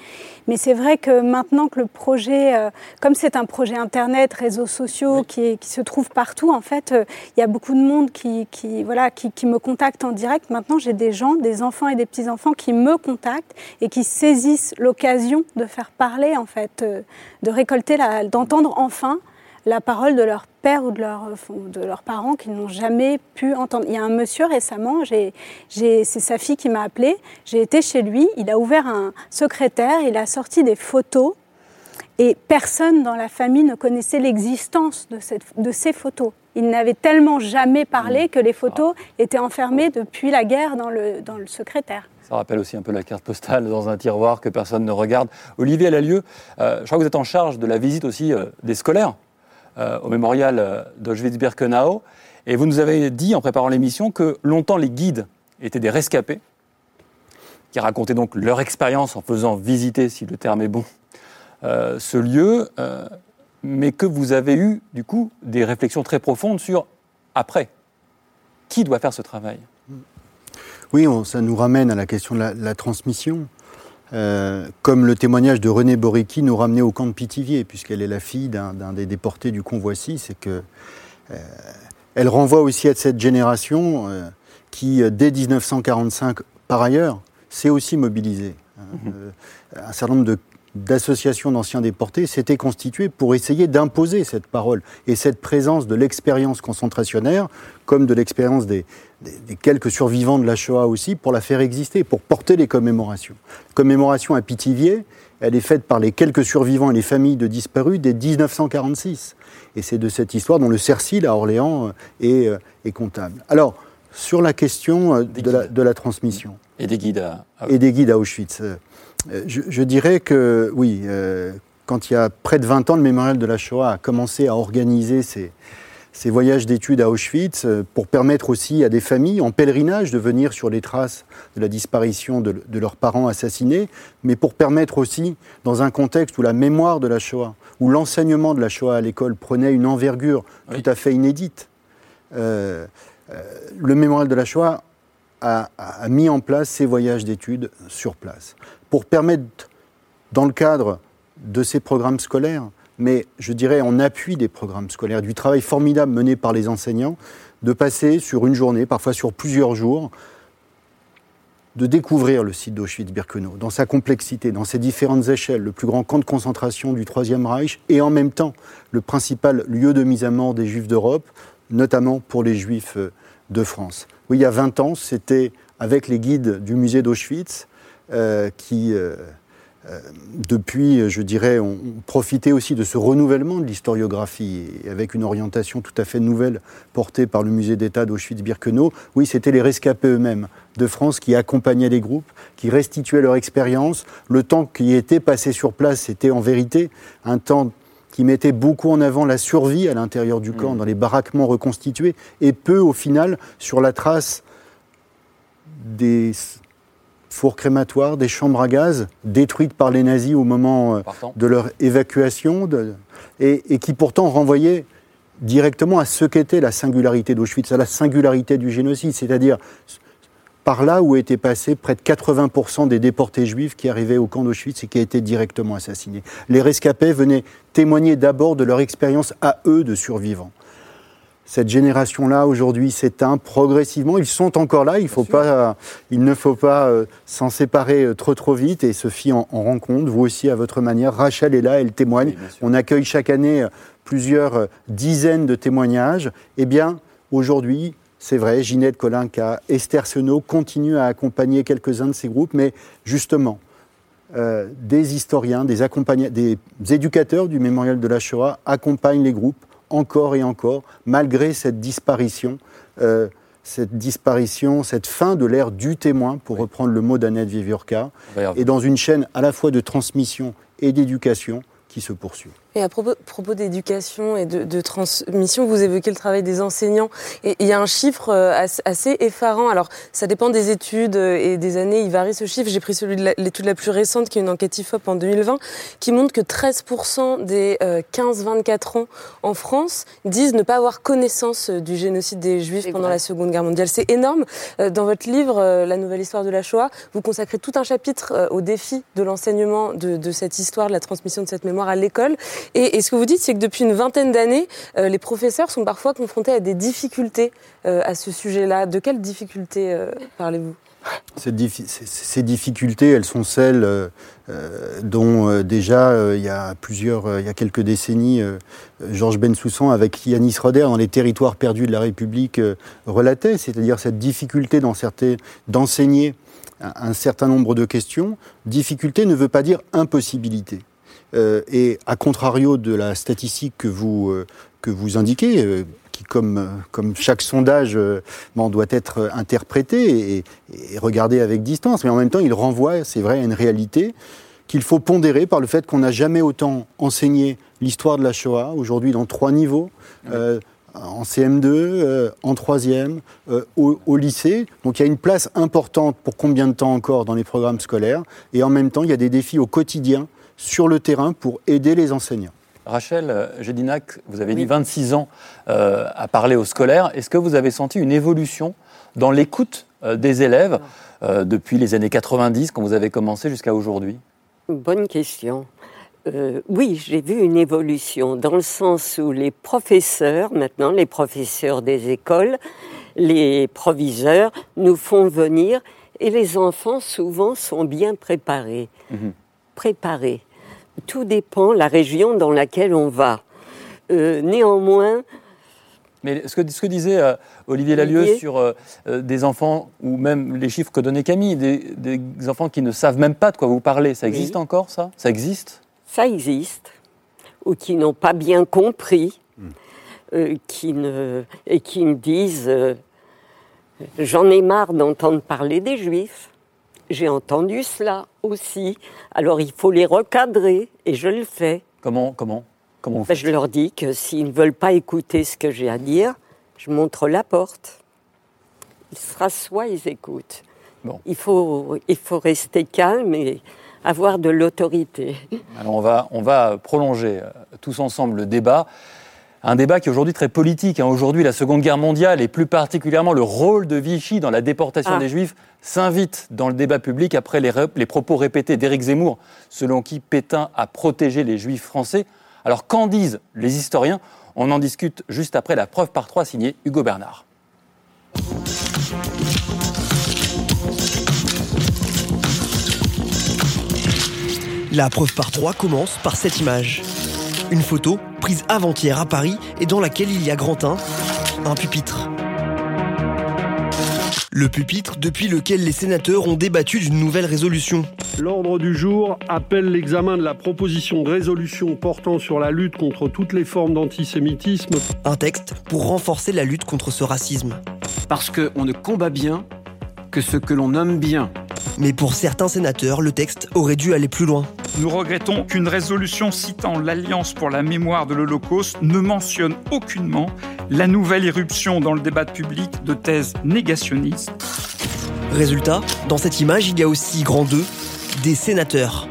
mais c'est vrai que maintenant que le projet, euh, comme c'est un projet Internet, réseaux sociaux, qui, est- qui se trouve partout, en fait, euh, il y a beaucoup de monde qui, qui, voilà, qui, qui me contacte en direct. Maintenant, j'ai des gens, des enfants et des petits-enfants qui me contactent et qui saisissent l'occasion de faire parler, en fait, euh, de récolter, d'entendre enfin la parole de leur père ou de, leur, de leurs parents qu'ils n'ont jamais pu entendre. Il y a un monsieur récemment, j'ai, c'est sa fille qui m'a appelé, j'ai été chez lui, il a ouvert un secrétaire, il a sorti des photos et personne dans la famille ne connaissait l'existence de, ces photos. Il n'avait tellement jamais parlé que les photos étaient enfermées depuis la guerre dans le, dans le secrétaire. Ça rappelle aussi un peu la carte postale dans un tiroir que personne ne regarde. Olivier Lalieu, euh, je crois que vous êtes en charge de la visite aussi euh, des scolaires euh, au mémorial euh, d'Auschwitz-Birkenau. Et vous nous avez dit en préparant l'émission que longtemps les guides étaient des rescapés, qui racontaient donc leur expérience en faisant visiter, si le terme est bon, euh, ce lieu, mais que vous avez eu du coup des réflexions très profondes sur après. Qui doit faire ce travail? Oui, ça nous ramène à la question de la transmission. Euh, comme le témoignage de René Boriki nous ramenait au camp de Pithiviers, puisqu'elle est la fille d'un des déportés du convoi 6, et que euh, elle renvoie aussi à cette génération euh, qui, dès 1945, par ailleurs, s'est aussi mobilisée. hein. Euh, un certain nombre de- d'associations d'anciens déportés s'étaient constituées pour essayer d'imposer cette parole et cette présence de l'expérience concentrationnaire, comme de l'expérience des, des- des quelques survivants de la Shoah aussi, pour la faire exister, pour porter les commémorations. La commémoration à Pithiviers, elle est faite par les quelques survivants et les familles de disparus dès 1946. Et c'est de cette histoire dont le Cercil à Orléans euh, est, euh, est comptable. Alors, sur la question euh, de la, de la transmission. Et des guides à- Et des guides à Auschwitz. Euh, Je, je dirais que, oui, euh, quand il y a près de 20 ans, le mémorial de la Shoah a commencé à organiser ses, ses voyages d'études à Auschwitz euh, pour permettre aussi à des familles en pèlerinage de venir sur les traces de la disparition de, de leurs parents assassinés, mais pour permettre aussi, dans un contexte où la mémoire de la Shoah, où l'enseignement de la Shoah à l'école prenait une envergure tout à fait inédite, euh, euh, le mémorial de la Shoah a, a- a mis en place ces voyages d'études sur place pour permettre, dans le cadre de ces programmes scolaires, mais je dirais en appui des programmes scolaires, du travail formidable mené par les enseignants, de passer sur une journée, parfois sur plusieurs jours, de découvrir le site d'Auschwitz-Birkenau dans sa complexité, dans ses différentes échelles, le plus grand camp de concentration du Troisième Reich et en même temps le principal lieu de mise à mort des Juifs d'Europe, notamment pour les Juifs euh, de France. Oui, il y a 20 ans, c'était avec les guides du musée d'Auschwitz qui, euh, euh, depuis, je dirais, on, profitait aussi de ce renouvellement de l'historiographie, avec une orientation tout à fait nouvelle portée par le musée d'État d'Auschwitz-Birkenau. Oui, c'était les rescapés eux-mêmes de France qui accompagnaient les groupes, qui restituaient leur expérience. Le temps qui était passé sur place, c'était en vérité un temps qui mettait beaucoup en avant la survie à l'intérieur du camp, mmh. dans les baraquements reconstitués, et peu, au final, sur la trace des fours crématoires, des chambres à gaz détruites par les nazis au moment euh, de leur évacuation, et, qui pourtant renvoyaient directement à ce qu'était la singularité d'Auschwitz, à la singularité du génocide, c'est-à-dire par là où étaient passés près de 80% des déportés juifs qui arrivaient au camp d'Auschwitz et qui étaient directement assassinés. Les rescapés venaient témoigner d'abord de leur expérience à eux de survivants cette génération-là aujourd'hui s'éteint progressivement. Ils sont encore là. Il, faut pas, il ne faut pas euh, s'en séparer euh, trop trop vite et Sophie en, en rend compte. Vous aussi à votre manière. Rachel est là, elle témoigne. On accueille chaque année euh, plusieurs dizaines de témoignages. Eh bien, aujourd'hui, c'est vrai, Ginette Colinca, Esther Senot continuent à accompagner quelques-uns de ces groupes, mais justement, des historiens, des, des éducateurs du mémorial de la Shoah accompagnent les groupes encore et encore, malgré cette disparition, euh, cette disparition, cette fin de l'ère du témoin, pour reprendre le mot d'Annette Viviorca, et dans une chaîne à la fois de transmission et d'éducation qui se poursuit. Et à propos, propos d'éducation et de, transmission, vous évoquez le travail des enseignants. Et il y a un chiffre euh, assez effarant. Alors, ça dépend des études euh, et des années, il varie ce chiffre. J'ai pris celui de l'étude la, plus récente, qui est une enquête IFOP en 2020, qui montre que 13% des 15-24 euh, ans en France disent ne pas avoir connaissance du génocide des Juifs pendant la Seconde Guerre mondiale. C'est énorme. Dans votre livre, La nouvelle histoire de la Shoah, vous consacrez tout un chapitre au défi de l'enseignement de, de cette histoire, de la transmission de cette mémoire à l'école. Et, ce que vous dites, c'est que depuis une vingtaine d'années, euh, les professeurs sont parfois confrontés à des difficultés euh, à ce sujet-là. De quelles difficultés euh, parlez-vous? Ces, difficultés, elles sont celles dont déjà il y a plusieurs, il y a quelques décennies, Georges Bensoussan avec Yanis Roder dans les territoires perdus de la République relatait, c'est-à-dire cette difficulté d'enseigner un certain nombre de questions. Difficulté ne veut pas dire impossibilité. Euh, et à contrario de la statistique que vous, euh, que vous indiquez, euh, qui, comme, comme chaque sondage, doit être interprété et, et, regardé avec distance, mais en même temps, il renvoie, c'est vrai, à une réalité qu'il faut pondérer par le fait qu'on n'a jamais autant enseigné l'histoire de la Shoah, aujourd'hui dans trois niveaux. en CM2, en troisième, au, au, lycée. Donc il y a une place importante pour combien de temps encore dans les programmes scolaires. Et en même temps, il y a des défis au quotidien sur le terrain pour aider les enseignants. Rachel euh, Gédinac, vous avez dit 26 ans euh, à parler aux scolaires. Est-ce que vous avez senti une évolution dans l'écoute euh, des élèves depuis les années 90, quand vous avez commencé, jusqu'à aujourd'hui? Bonne question. oui, j'ai vu une évolution dans le sens où les professeurs, maintenant les professeurs des écoles, les proviseurs nous font venir et les enfants souvent sont bien préparés. Mhm. Préparés tout dépend la région dans laquelle on va. Euh, néanmoins. Mais ce que, ce que disait euh, Olivier Lalieu sur euh, des enfants, ou même les chiffres que donnait Camille, des, enfants qui ne savent même pas de quoi vous parlez, ça existe encore ça? Ça existe? Ça existe, ou qui n'ont pas bien compris, hmm. qui ne, et qui me disent J'en ai marre d'entendre parler des juifs. J'ai entendu cela aussi. Alors il faut les recadrer et je le fais. Comment Comment Comment ben, Je leur dis que s'ils ne veulent pas écouter ce que j'ai à dire, je montre la porte. Ils se rassoient, ils écoutent. Bon. Il, faut, il faut rester calme et avoir de l'autorité. Alors on va, on va prolonger euh, tous ensemble le débat. Un débat qui est aujourd'hui très politique. Hein. Aujourd'hui, la Seconde Guerre mondiale et plus particulièrement le rôle de Vichy dans la déportation ah. des Juifs s'invite dans le débat public après les, les propos répétés d'Éric Zemmour, selon qui Pétain a protégé les Juifs français. Alors qu'en disent les historiens? On en discute juste après la preuve par trois signée Hugo Bernard. La preuve par trois commence par cette image. Une photo prise avant-hier à Paris et dans laquelle il y a Grantin, un pupitre. Le pupitre depuis lequel les sénateurs ont débattu d'une nouvelle résolution. L'ordre du jour appelle l'examen de la proposition de résolution portant sur la lutte contre toutes les formes d'antisémitisme. Un texte pour renforcer la lutte contre ce racisme. Parce qu'on ne combat bien que ce que l'on nomme bien. Mais pour certains sénateurs, le texte aurait dû aller plus loin. Nous regrettons qu'une résolution citant l'Alliance pour la mémoire de l'Holocauste ne mentionne aucunement la nouvelle irruption dans le débat public de thèses négationnistes. Résultat, dans cette image, il y a aussi grand 2, des sénateurs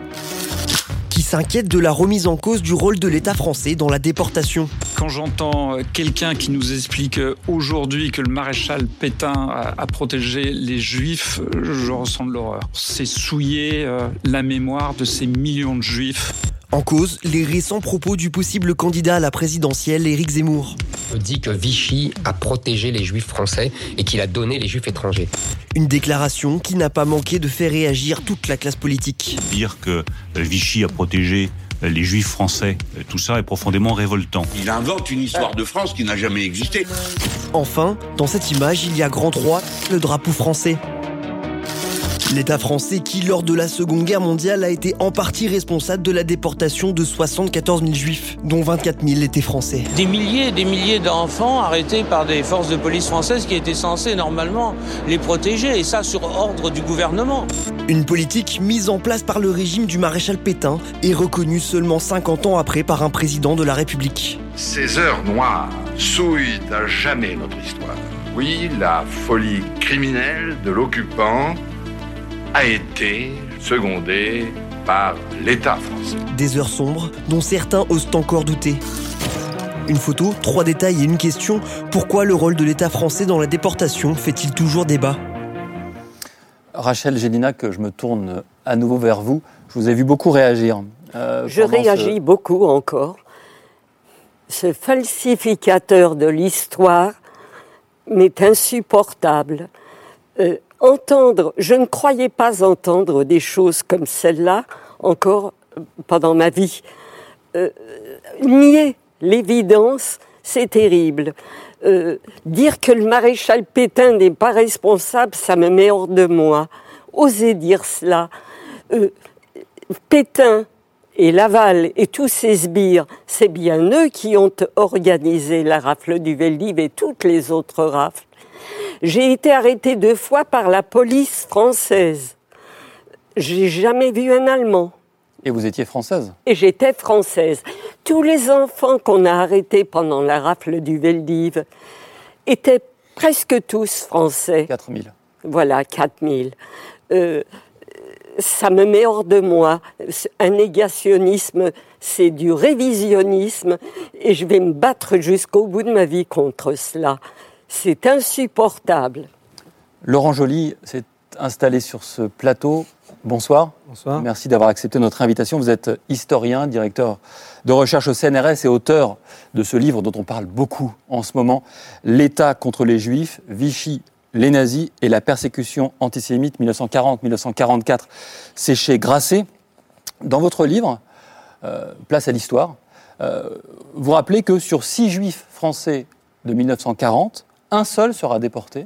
qui s'inquiètent de la remise en cause du rôle de l'État français dans la déportation. Quand j'entends euh, quelqu'un qui nous explique euh, aujourd'hui que le maréchal Pétain a, protégé les juifs, euh, je ressens de l'horreur. C'est souiller la mémoire de ces millions de juifs. En cause, les récents propos du possible candidat à la présidentielle, Éric Zemmour. On dit que Vichy a protégé les juifs français et qu'il a donné les juifs étrangers. Une déclaration qui n'a pas manqué de faire réagir toute la classe politique. Dire que Vichy a protégé les juifs français, tout ça est profondément révoltant. Il invente une histoire de France qui n'a jamais existé. Enfin, dans cette image, il y a grand 3, le drapeau français. L'État français qui, lors de la Seconde Guerre mondiale, a été en partie responsable de la déportation de 74 000 juifs, dont 24 000 étaient français. Des milliers et des milliers d'enfants arrêtés par des forces de police françaises qui étaient censées normalement les protéger, et ça sur ordre du gouvernement. Une politique mise en place par le régime du maréchal Pétain et reconnue seulement 50 ans après par un président de la République. Ces heures noires souillent à jamais notre histoire. Oui, la folie criminelle de l'occupant a été secondé par l'État français. Des heures sombres dont certains osent encore douter. Une photo, trois détails et une question. Pourquoi le rôle de l'État français dans la déportation fait-il toujours débat? Rachel Gélinac, je me tourne à nouveau vers vous. Je vous ai vu beaucoup réagir. Euh, je réagis beaucoup encore. Ce falsificateur de l'histoire m'est insupportable. Euh, entendre, je ne croyais pas entendre des choses comme celle-là encore pendant ma vie. Euh, nier l'évidence, c'est terrible. Euh, dire que le maréchal Pétain n'est pas responsable, ça me met hors de moi. Oser dire cela. Euh, Pétain et Laval et tous ces sbires, c'est bien eux qui ont organisé la rafle du Veldiv et toutes les autres rafles. J'ai été arrêtée deux fois par la police française. J'ai jamais vu un Allemand. Et vous étiez française? Et j'étais française. Tous les enfants qu'on a arrêtés pendant la rafle du Veldiv étaient presque tous français. 4000. Voilà, 4000. Euh, ça me met hors de moi. Un négationnisme, c'est du révisionnisme et je vais me battre jusqu'au bout de ma vie contre cela. C'est insupportable. Laurent Joly s'est installé sur ce plateau. Bonsoir. Bonsoir. Merci d'avoir accepté notre invitation. Vous êtes historien, directeur de recherche au CNRS et auteur de ce livre dont on parle beaucoup en ce moment, L'État contre les Juifs, Vichy, les nazis et la persécution antisémite 1940-1944. C'est chez Grasset. Dans votre livre, euh, Place à l'histoire, euh, vous rappelez que sur six juifs français de 1940, un seul sera déporté.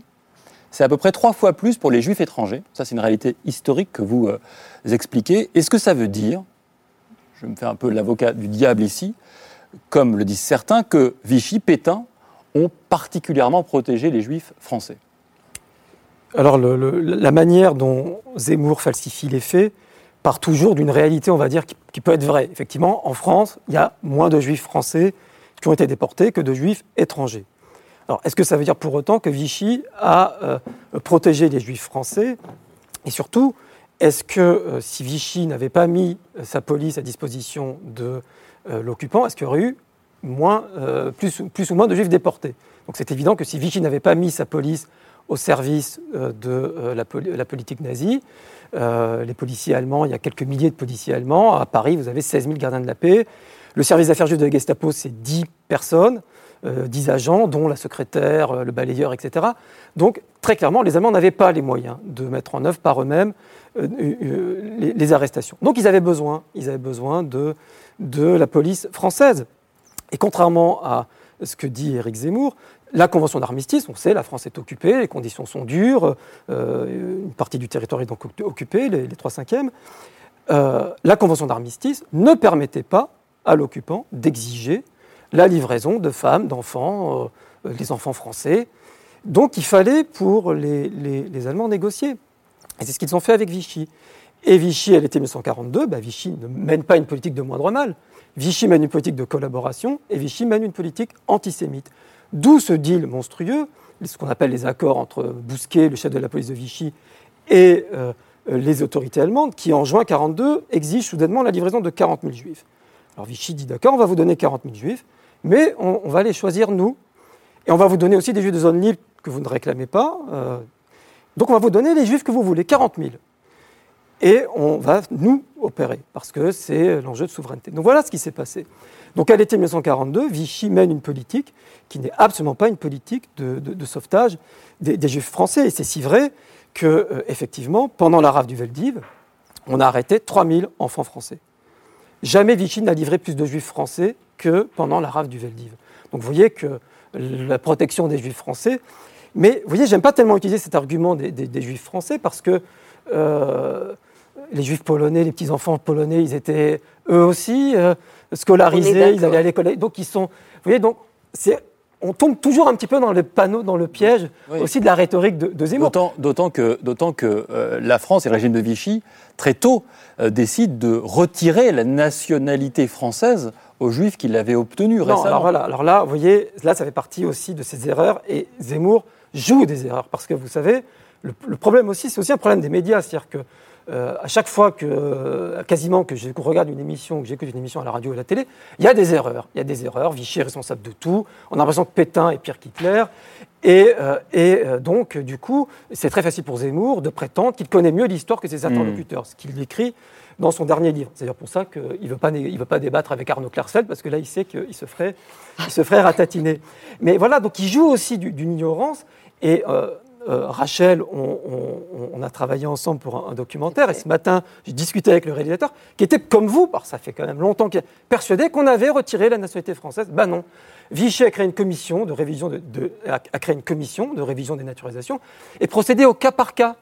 C'est à peu près trois fois plus pour les juifs étrangers. Ça, c'est une réalité historique que vous euh, expliquez. Est-ce que ça veut dire, je me fais un peu l'avocat du diable ici, comme le disent certains, que Vichy, Pétain ont particulièrement protégé les juifs français? Alors, la manière dont Zemmour falsifie les faits part toujours d'une réalité, on va dire, qui, qui peut être vraie. Effectivement, en France, il y a moins de juifs français qui ont été déportés que de juifs étrangers. Alors, est-ce que ça veut dire pour autant que Vichy a euh, protégé les juifs français? Et surtout, est-ce que euh, si Vichy n'avait pas mis euh, sa police à disposition de l'occupant, est-ce qu'il y aurait eu moins, plus, ou moins de juifs déportés? Donc c'est évident que si Vichy n'avait pas mis sa police au service de la, la, politique nazie, les policiers allemands, il y a quelques milliers de policiers allemands. À Paris, vous avez 16 000 gardiens de la paix. Le service d'affaires juives de la Gestapo, c'est 10 personnes. 10 euh, agents, dont la secrétaire, euh, le balayeur, etc. Donc, très clairement, les Allemands n'avaient pas les moyens de mettre en œuvre par eux-mêmes euh, les, arrestations. Donc, ils avaient besoin, de, la police française. Et contrairement à ce que dit Éric Zemmour, La convention d'armistice, on sait, la France est occupée, les conditions sont dures, une partie du territoire est donc occupée, les, 3 cinquièmes. La convention d'armistice ne permettait pas à l'occupant d'exiger la livraison de femmes, d'enfants, euh, les enfants français. Donc il fallait pour les, Allemands négocier. Et c'est ce qu'ils ont fait avec Vichy. Et Vichy, à l'été 1942, bah, Vichy ne mène pas une politique de moindre mal. Vichy mène une politique de collaboration et Vichy mène une politique antisémite. D'où ce deal monstrueux, ce qu'on appelle les accords entre Bousquet, le chef de la police de Vichy, et euh, les autorités allemandes, qui en juin 1942 exigent soudainement la livraison de 40 000 juifs. Alors Vichy dit d'accord, on va vous donner 40 000 juifs, mais on, va les choisir nous, et on va vous donner aussi des juifs de zone libre que vous ne réclamez pas. euh, donc on va vous donner les juifs que vous voulez, 40 000. Et on va nous opérer, parce que c'est l'enjeu de souveraineté. Donc voilà ce qui s'est passé. Donc à l'été 1942, Vichy mène une politique qui n'est absolument pas une politique de, sauvetage des, juifs français. Et c'est si vrai que, euh, effectivement, pendant la rafle du Veldiv, on a arrêté 3000 enfants français. Jamais Vichy n'a livré plus de juifs français que pendant la rafle du Veldiv. Donc vous voyez que la protection des juifs français. Mais vous voyez, j'aime pas tellement utiliser cet argument des, des- des juifs français parce que euh, les juifs polonais, les petits-enfants polonais, ils étaient eux aussi euh, scolarisés, ils allaient à l'école. Donc ils sont. Vous voyez, donc c'est. On tombe toujours un petit peu dans le panneau, dans le piège aussi de la rhétorique de, de Zemmour. D'autant, que, d'autant que euh, la France et le régime de Vichy, très tôt, euh, décident de retirer la nationalité française aux Juifs qui l'avaient obtenue Non, récemment. alors voilà, alors là, vous voyez, là, ça fait partie aussi de ces erreurs et Zemmour joue des erreurs parce que vous savez, le, le problème aussi, c'est aussi un problème des médias, c'est-à-dire que euh, à chaque fois que, euh, quasiment que je regarde une émission, que j'écoute une émission à la radio ou à la télé, il y a des erreurs. Il y a des erreurs. Vichy est responsable de tout. On a l'impression que Pétain est pire qu'Hitler. Et, euh, et donc, du coup, c'est très facile pour Zemmour de prétendre qu'il connaît mieux l'histoire que ses interlocuteurs, ce qu'il écrit dans son dernier livre. C'est d'ailleurs pour ça qu'il ne veut, pas il veut pas débattre avec Arnaud Klarsfeld, parce que là, il sait qu'il se ferait, il se ferait ratatiner. Mais voilà, donc il joue aussi du- d'une ignorance. Et euh, euh, Rachel, on, on- on a travaillé ensemble pour un, un documentaire, et ce matin, j'ai discuté avec le réalisateur, qui était comme vous, parce que ça fait quand même longtemps qu'il est persuadé qu'on avait retiré la nationalité française. Ben non. Vichy a créé une commission de révision de, de- a créé une commission de révision des naturalisations et procédé au cas par cas.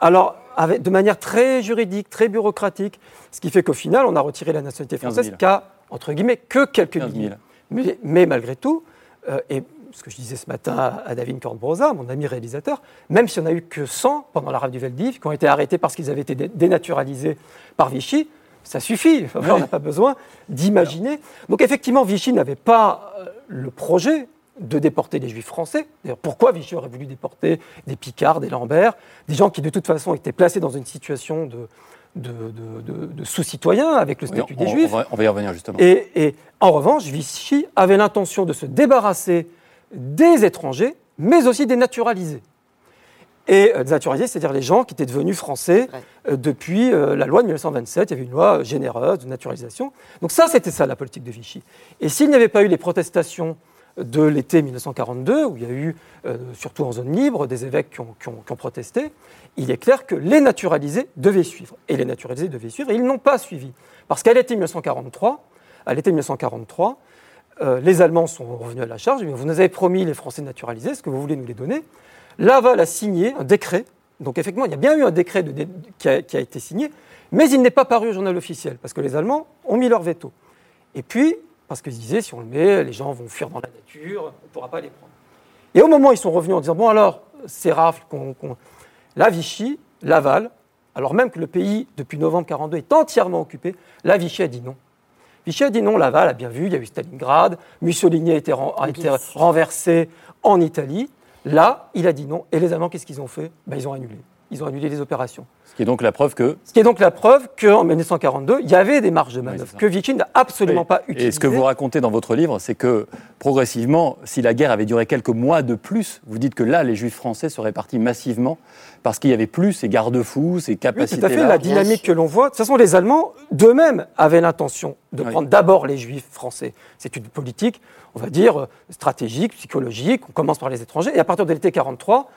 Alors, avec, de manière très juridique, très bureaucratique, ce qui fait qu'au final, on a retiré la nationalité 15 française 000. qu'à, entre guillemets, que quelques 15 000. milliers. Mais, mais malgré tout, euh, et ce que je disais ce matin à, David Kornbrosa, mon ami réalisateur, même si on n'a eu que 100 pendant la rafle du Veldiv, qui ont été arrêtés parce qu'ils avaient été dé- dénaturalisés par Vichy, ça suffit. Enfin, On n'a pas besoin d'imaginer. Donc effectivement, Vichy n'avait pas euh, le projet de déporter les juifs français. D'ailleurs, pourquoi Vichy aurait voulu déporter des Picards, des Lambert, des gens qui de toute façon étaient placés dans une situation de, de, de- de- de sous-citoyens avec le Oui, statut on, des on juifs va, on va y revenir justement. et, et en revanche, Vichy avait l'intention de se débarrasser des étrangers, mais aussi des naturalisés. Et euh, des naturalisés, c'est-à-dire les gens qui étaient devenus français euh, depuis euh, la loi de 1927. Il y avait une loi généreuse de naturalisation. Donc ça, c'était ça la politique de Vichy. Et s'il n'y avait pas eu les protestations de l'été 1942, où il y a eu, euh, surtout en zone libre, des évêques qui ont, qui ont- qui ont protesté, il est clair que les naturalisés devaient suivre. Et les naturalisés devaient suivre, et ils n'ont pas suivi. Parce qu'à l'été 1943, à l'été 1943, euh, les Allemands sont revenus à la charge, vous nous avez promis les Français naturalisés, est-ce que vous voulez nous les donner Laval a signé un décret, donc effectivement, il y a bien eu un décret de qui, a, été signé, mais il n'est pas paru au journal officiel, parce que les Allemands ont mis leur veto. Et puis, parce qu'ils disaient, si on le met, les gens vont fuir dans la nature, on ne pourra pas les prendre. Et au moment où ils sont revenus en disant, bon alors, ces rafles, qu'on, la Vichy, Laval, alors même que le pays, depuis novembre 42, est entièrement occupé, la Vichy a dit non. Vichy a dit non, Laval a bien vu, il y a eu Stalingrad, Mussolini a été, ren- a été renversé en Italie. Là, il a dit non. Et les Allemands, qu'est-ce qu'ils ont fait? Ben, Ils ont annulé. Ils ont annulé les opérations. Ce qui est donc la preuve que. Ce qui est donc la preuve qu'en 1942, il y avait des marges de manœuvre, que Vichy n'a absolument Oui. pas utilisées. Et ce que vous racontez dans votre livre, c'est que progressivement, si la guerre avait duré quelques mois de plus, vous dites que là, les Juifs français seraient partis massivement parce qu'il y avait plus ces garde-fous, ces Oui, capacités. tout à fait. La dynamique que l'on voit, de toute façon, les Allemands d'eux-mêmes avaient l'intention de Oui. prendre d'abord les Juifs français. C'est une politique, on va dire, euh, stratégique, psychologique. On commence par les étrangers et à partir de l'été 43,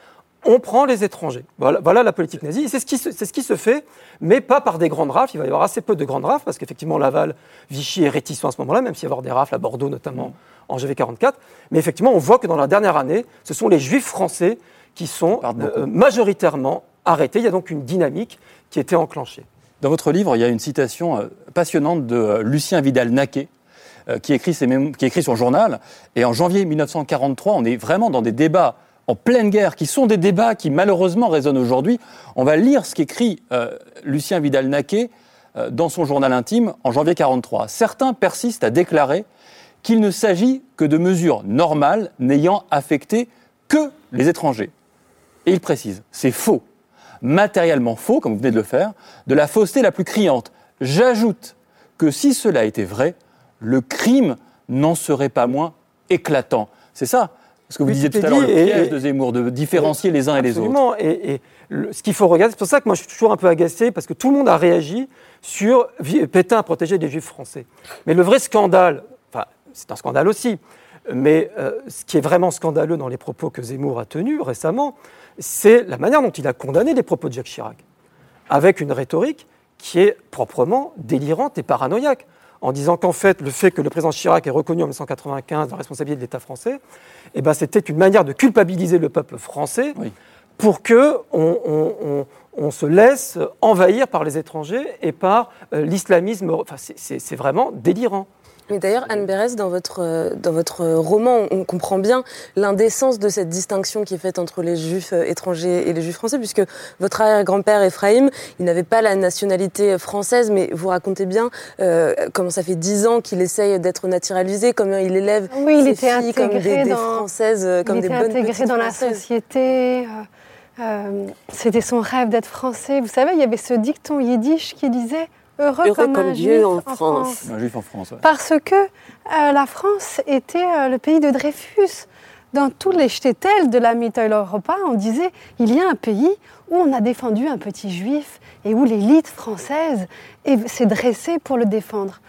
on prend les étrangers. Voilà, voilà la politique nazie. C'est ce, qui se- c'est ce qui se fait, mais pas par des grandes rafles. Il va y avoir assez peu de grandes rafles parce qu'effectivement, Laval, Vichy est réticent à ce moment-là, même s'il va y avoir des rafles à Bordeaux notamment en janvier 44. Mais effectivement, on voit que dans la dernière année, ce sont les juifs français qui sont euh, majoritairement arrêtés. Il y a donc une dynamique qui était enclenchée. Dans votre livre, il y a une citation euh, passionnante de euh, Lucien Vidal-Naquet, qui écrit, qui écrit son journal. Et en janvier 1943, on est vraiment dans des débats en pleine guerre, qui sont des débats qui malheureusement résonnent aujourd'hui. On va lire ce qu'écrit Lucien Vidal-Naquet dans son journal intime en janvier 1943. Certains persistent à déclarer qu'il ne s'agit que de mesures normales n'ayant affecté que les étrangers. Et il précise, c'est faux, matériellement faux, comme vous venez de le faire, de la fausseté la plus criante. J'ajoute que si cela était vrai, le crime n'en serait pas moins éclatant. C'est ça ce que vous disiez tout à l'heure, le piège de Zemmour, de différencier les uns et les autres. Et, et ce qu'il faut regarder, c'est pour ça que moi je suis toujours un peu agacé, parce que tout le monde a réagi sur Pétain à protéger des juifs français. Mais le vrai scandale, enfin c'est un scandale aussi, mais euh, ce qui est vraiment scandaleux dans les propos que Zemmour a tenus récemment, c'est la manière dont il a condamné les propos de Jacques Chirac, avec une rhétorique qui est proprement délirante et paranoïaque, en disant qu'en fait, le fait que le président Chirac ait reconnu en 1995 la responsabilité de l'État français, eh ben, c'était une manière de culpabiliser le peuple français pour que on, se laisse envahir par les étrangers et par euh, l'islamisme. Enfin, c'est vraiment délirant. Mais d'ailleurs, Anne Bérez, dans votre, euh, dans votre roman, on comprend bien l'indécence de cette distinction qui est faite entre les juifs euh, étrangers et les juifs français, puisque votre arrière-grand-père, Ephraim, il n'avait pas la nationalité française, mais vous racontez bien euh, comment ça fait dix ans qu'il essaye d'être naturalisé, comment il élève oui, il ses était filles comme des, dans, françaises, comme il des était bonnes intégré dans la société. C'était son rêve d'être français. Vous savez, il y avait ce dicton yiddish qui disait heureux, comme, un Dieu juif en France. Un juif en France, Parce que euh, la France était euh, le pays de Dreyfus. Dans tous les shtetl de la Mitteleuropa, on disait il y a un pays où on a défendu un petit juif et où l'élite française s'est dressée pour le défendre.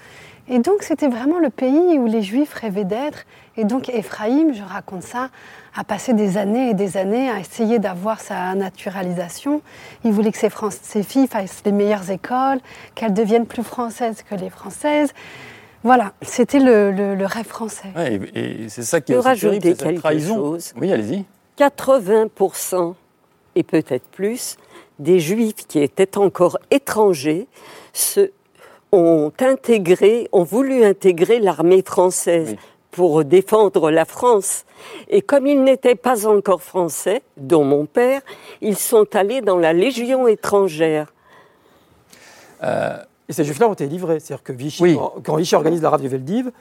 Et donc c'était vraiment le pays où les juifs rêvaient d'être. Et donc Ephraïm, je raconte ça, a passé des années et des années à essayer d'avoir sa naturalisation. Il voulait que ses, ses, filles fassent les meilleures écoles, qu'elles deviennent plus françaises que les françaises. Voilà, c'était le, rêve français. et, c'est ça qui est aussi terrible, cette trahison. Chose. Oui, allez-y. 80% et peut-être plus des juifs qui étaient encore étrangers se ont intégré, ont voulu intégrer l'armée française pour défendre la France. Et comme ils n'étaient pas encore français, dont mon père, ils sont allés dans la Légion étrangère. Euh, et ces juifs-là ont été livrés. C'est-à-dire que Vichy, quand Vichy organise la rave du Veldiv,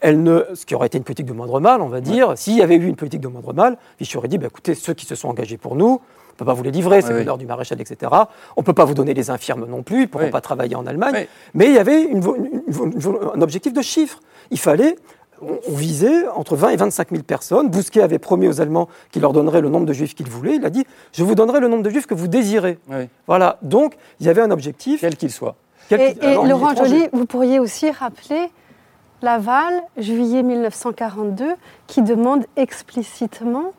elle ne, ce qui aurait été une politique de moindre mal, on va dire, s'il y avait eu une politique de moindre mal, Vichy aurait dit, bah, écoutez, ceux qui se sont engagés pour nous, on ne peut pas vous les livrer, c'est l'heure du maréchal, etc. On ne peut pas vous donner les infirmes non plus, ils ne pourront pas travailler en Allemagne. Mais il y avait un objectif de chiffres. Il fallait on visait entre 20 et 25 000 personnes. Bousquet avait promis aux Allemands qu'il leur donnerait le nombre de juifs qu'ils voulaient. Il a dit Je vous donnerai le nombre de juifs que vous désirez. Voilà. Donc, il y avait un objectif. Quel qu'il soit. et, Laurent Joly, vous pourriez aussi rappeler Laval, juillet 1942, qui demande explicitement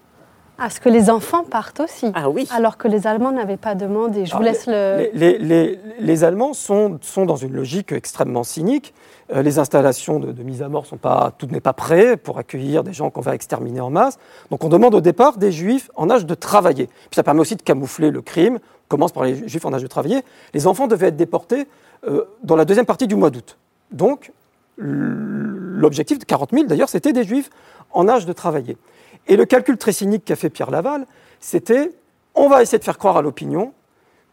à ce que les enfants partent aussi. Ah oui. Alors que les Allemands n'avaient pas demandé. Je vous laisse le. Les, Allemands sont, sont, dans une logique extrêmement cynique. Euh, les installations de, mise à mort sont pas, tout n'est pas prêt pour accueillir des gens qu'on va exterminer en masse. Donc on demande au départ des juifs en âge de travailler. Puis ça permet aussi de camoufler le crime. On commence par les juifs en âge de travailler. Les enfants devaient être déportés euh, dans la deuxième partie du mois d'août. Donc l'objectif de 40 000 d'ailleurs, c'était des juifs en âge de travailler. Et le calcul très cynique qu'a fait Pierre Laval, c'était on va essayer de faire croire à l'opinion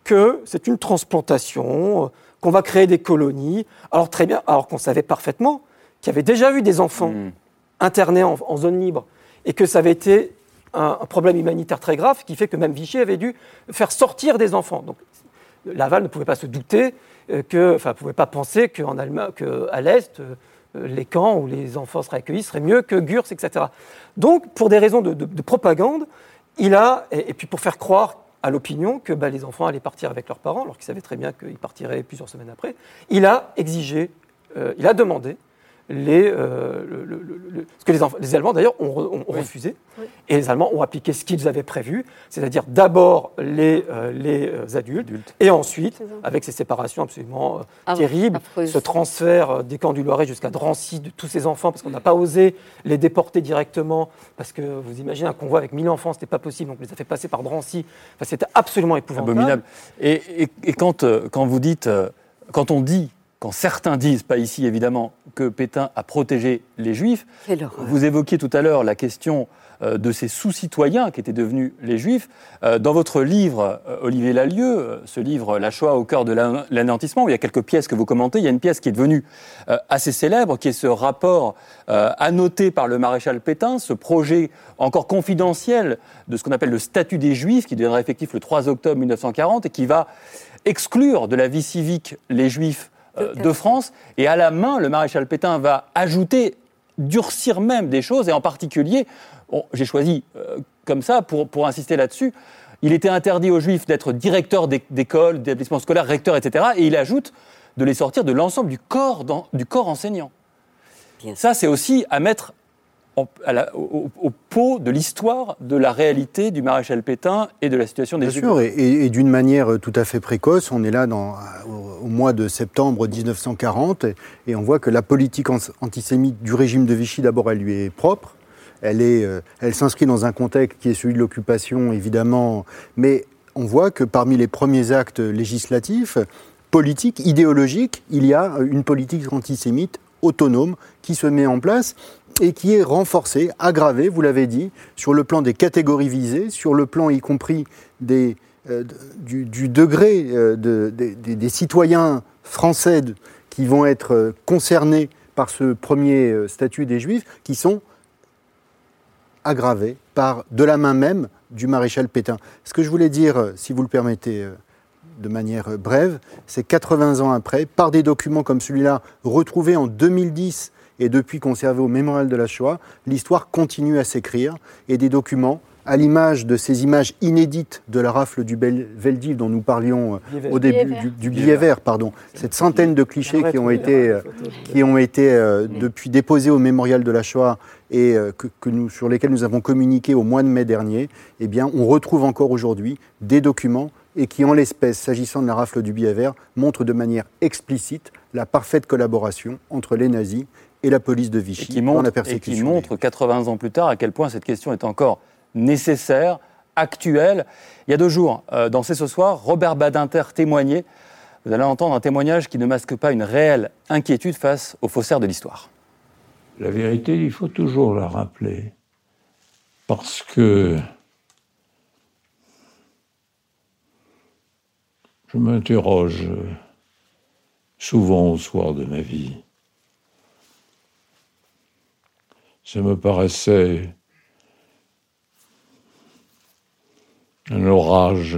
que c'est une transplantation, qu'on va créer des colonies. Alors très bien, alors qu'on savait parfaitement qu'il y avait déjà eu des enfants hmm. internés en, zone libre et que ça avait été un, problème humanitaire très grave qui fait que même Vichy avait dû faire sortir des enfants. Donc Laval ne pouvait pas se douter euh, que, enfin, ne pouvait pas penser qu'en Allemagne, qu'à l'est, euh, les camps où les enfants seraient accueillis seraient mieux que Gurs, etc. Donc, pour des raisons de, propagande, il a, et, puis pour faire croire à l'opinion que bah, les enfants allaient partir avec leurs parents, alors qu'ils savaient très bien qu'ils partiraient plusieurs semaines après, il a exigé, euh, il a demandé les, euh, le- le- le- ce que les, Allemands d'ailleurs ont, re- ont- ont refusé. Et les Allemands ont appliqué ce qu'ils avaient prévu, c'est-à-dire d'abord les, euh, les euh, adultes, et ensuite, avec ces séparations absolument euh, Ah, terribles, ce transfert euh, des camps du Loiret jusqu'à Drancy de tous ces enfants, parce qu'on n'a pas osé les déporter directement, parce que vous imaginez un convoi avec 1000 enfants, c'était pas possible, donc on les a fait passer par Drancy. Enfin, c'était absolument épouvantable. Abominable. Et, et- et quand, euh, quand vous dites, euh, quand on dit, quand certains disent, pas ici évidemment, que Pétain a protégé les Juifs, vous évoquiez tout à l'heure la question euh, de ces sous-citoyens qui étaient devenus les Juifs. Euh, Dans votre livre, euh, Olivier Lalieu, euh, ce livre La Shoah au cœur de l'an- l'anéantissement, où il y a quelques pièces que vous commentez, il y a une pièce qui est devenue assez célèbre, qui est ce rapport annoté par le maréchal Pétain, ce projet encore confidentiel de ce qu'on appelle le statut des Juifs, qui deviendra effectif le 3 octobre 1940 et qui va exclure de la vie civique les Juifs de France. Et à la main, le maréchal Pétain va ajouter, durcir même des choses, et en particulier, bon, j'ai choisi euh, comme ça pour, pour insister là-dessus, il était interdit aux Juifs d'être directeur d'é- d'école, d'établissements scolaires, recteur, etc. Et il ajoute de les sortir de l'ensemble du corps, du corps enseignant. Ça, c'est aussi à mettre en- à la- au, pot de l'histoire de la réalité du maréchal Pétain et de la situation des Bien sûr, et, et- et d'une manière tout à fait précoce, on est là dans, au, au mois de septembre 1940 et, et on voit que la politique antisémite du régime de Vichy, d'abord, elle lui est propre. Elle, est, euh, elle s'inscrit dans un contexte qui est celui de l'occupation, évidemment, mais on voit que parmi les premiers actes législatifs, politiques, idéologiques, il y a une politique antisémite autonome qui se met en place et qui est renforcée, aggravée, vous l'avez dit, sur le plan des catégories visées, sur le plan y compris euh, du, degré euh, de- des- citoyens français qui vont être euh, concernés par ce premier statut des Juifs, qui sont aggravés par de la main même du maréchal Pétain. Ce que je voulais dire, si vous le permettez, de manière brève, c'est 80 ans après, par des documents comme celui-là, retrouvés en 2010 et depuis conservés au mémorial de la Shoah, l'histoire continue à s'écrire et des documents, à l'image de ces images inédites de la rafle du Veldiv dont nous parlions euh, Billet au début, Billet du, du billet vert, pardon, cette centaine de clichés qui ont été, euh, qui ont été euh, depuis déposés au mémorial de la Shoah et euh, que, que nous, sur lesquels nous avons communiqué au mois de mai dernier, eh bien, on retrouve encore aujourd'hui des documents et qui, en l'espèce, s'agissant de la rafle du billet vert, montrent de manière explicite la parfaite collaboration entre les nazis et la police de et Vichy qui dans montre, la et qui persécution. montre 80 ans plus tard à quel point cette question est encore nécessaire, actuelle. Il y a deux jours, euh, dans C'est ce soir, Robert Badinter témoignait. Vous allez entendre un témoignage qui ne masque pas une réelle inquiétude face aux faussaires de l'histoire. La vérité, il faut toujours la rappeler. Parce que je m'interroge souvent au soir de ma vie. Ça me paraissait un orage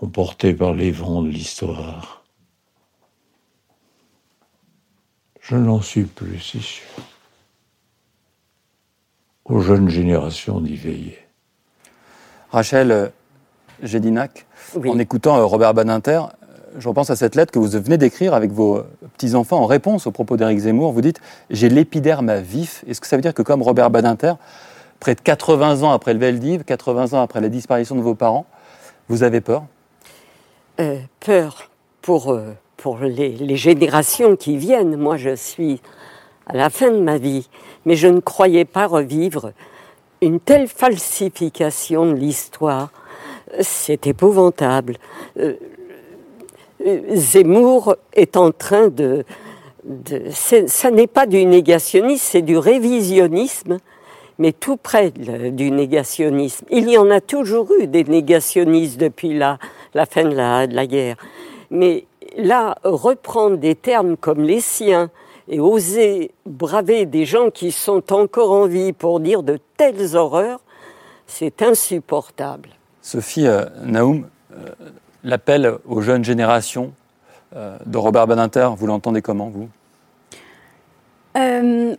emporté par les vents de l'histoire. Je n'en suis plus si sûr. Aux jeunes générations d'y veiller. Rachel euh, Gédinac, en écoutant euh, Robert Badinter, je repense à cette lettre que vous venez d'écrire avec vos petits-enfants en réponse aux propos d'Éric Zemmour. Vous dites J'ai l'épiderme à vif. Est-ce que ça veut dire que, comme Robert Badinter, près de 80 ans après le Veldiv, 80 ans après la disparition de vos parents, vous avez peur? Euh, peur pour, euh, les, générations qui viennent. Moi, je suis à la fin de ma vie, mais je ne croyais pas revivre une telle falsification de l'histoire. C'est épouvantable. Euh, Zemmour est en train de... de ça n'est pas du négationnisme, c'est du révisionnisme mais tout près du négationnisme. Il y en a toujours eu des négationnistes depuis la, fin de la, de la guerre. Mais là, reprendre des termes comme les siens et oser braver des gens qui sont encore en vie pour dire de telles horreurs, c'est insupportable. Sophie euh, Naoum, euh, l'appel aux jeunes générations euh, de Robert Badinter, vous l'entendez comment, vous? Euh,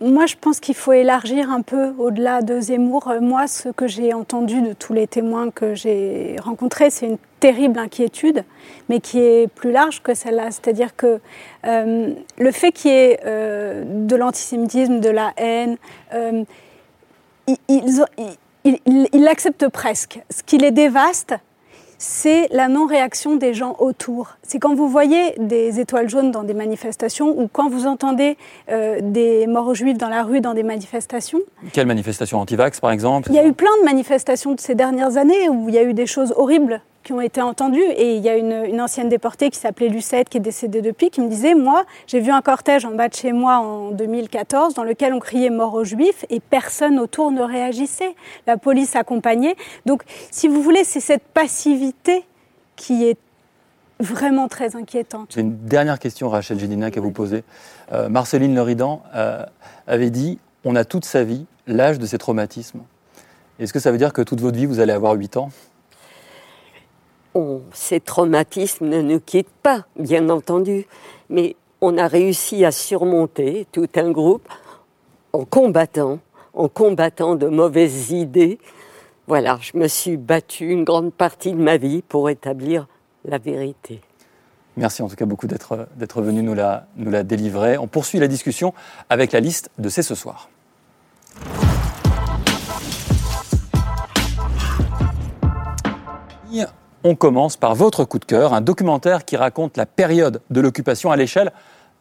moi, je pense qu'il faut élargir un peu au-delà de Zemmour. Euh, moi, ce que j'ai entendu de tous les témoins que j'ai rencontrés, c'est une terrible inquiétude, mais qui est plus large que celle-là. C'est-à-dire que le fait qu'il y ait de l'antisémitisme, de la haine, ils l'acceptent presque. Ce qui les dévaste, c'est la non-réaction des gens autour. C'est quand vous voyez des étoiles jaunes dans des manifestations ou quand vous entendez euh, des morts juifs dans la rue dans des manifestations. Quelle manifestation anti-vax, par exemple Il y a eu plein de manifestations de ces dernières années où il y a eu des choses horribles qui ont été entendus. Et il y a une, ancienne déportée qui s'appelait Lucette, qui est décédée depuis, qui me disait, moi, j'ai vu un cortège en bas de chez moi en 2014 dans lequel on criait mort aux juifs et personne autour ne réagissait. La police accompagnait. Donc, si vous voulez, c'est cette passivité qui est vraiment très inquiétante. J'ai une dernière question, Rachel Gédinac, à vous poser. Euh, Marceline Leridan euh, avait dit on a toute sa vie l'âge de ses traumatismes. Est-ce que ça veut dire que toute votre vie, vous allez avoir 8 ans? Ces traumatismes ne nous quittent pas, bien entendu, mais on a réussi à surmonter tout un groupe en combattant, en combattant de mauvaises idées. Voilà, je me suis battue une grande partie de ma vie pour établir la vérité. Merci en tout cas beaucoup d'être venu nous la, nous la délivrer. On poursuit la discussion avec la liste de C'est ce soir. On commence par votre coup de cœur, un documentaire qui raconte la période de l'occupation à l'échelle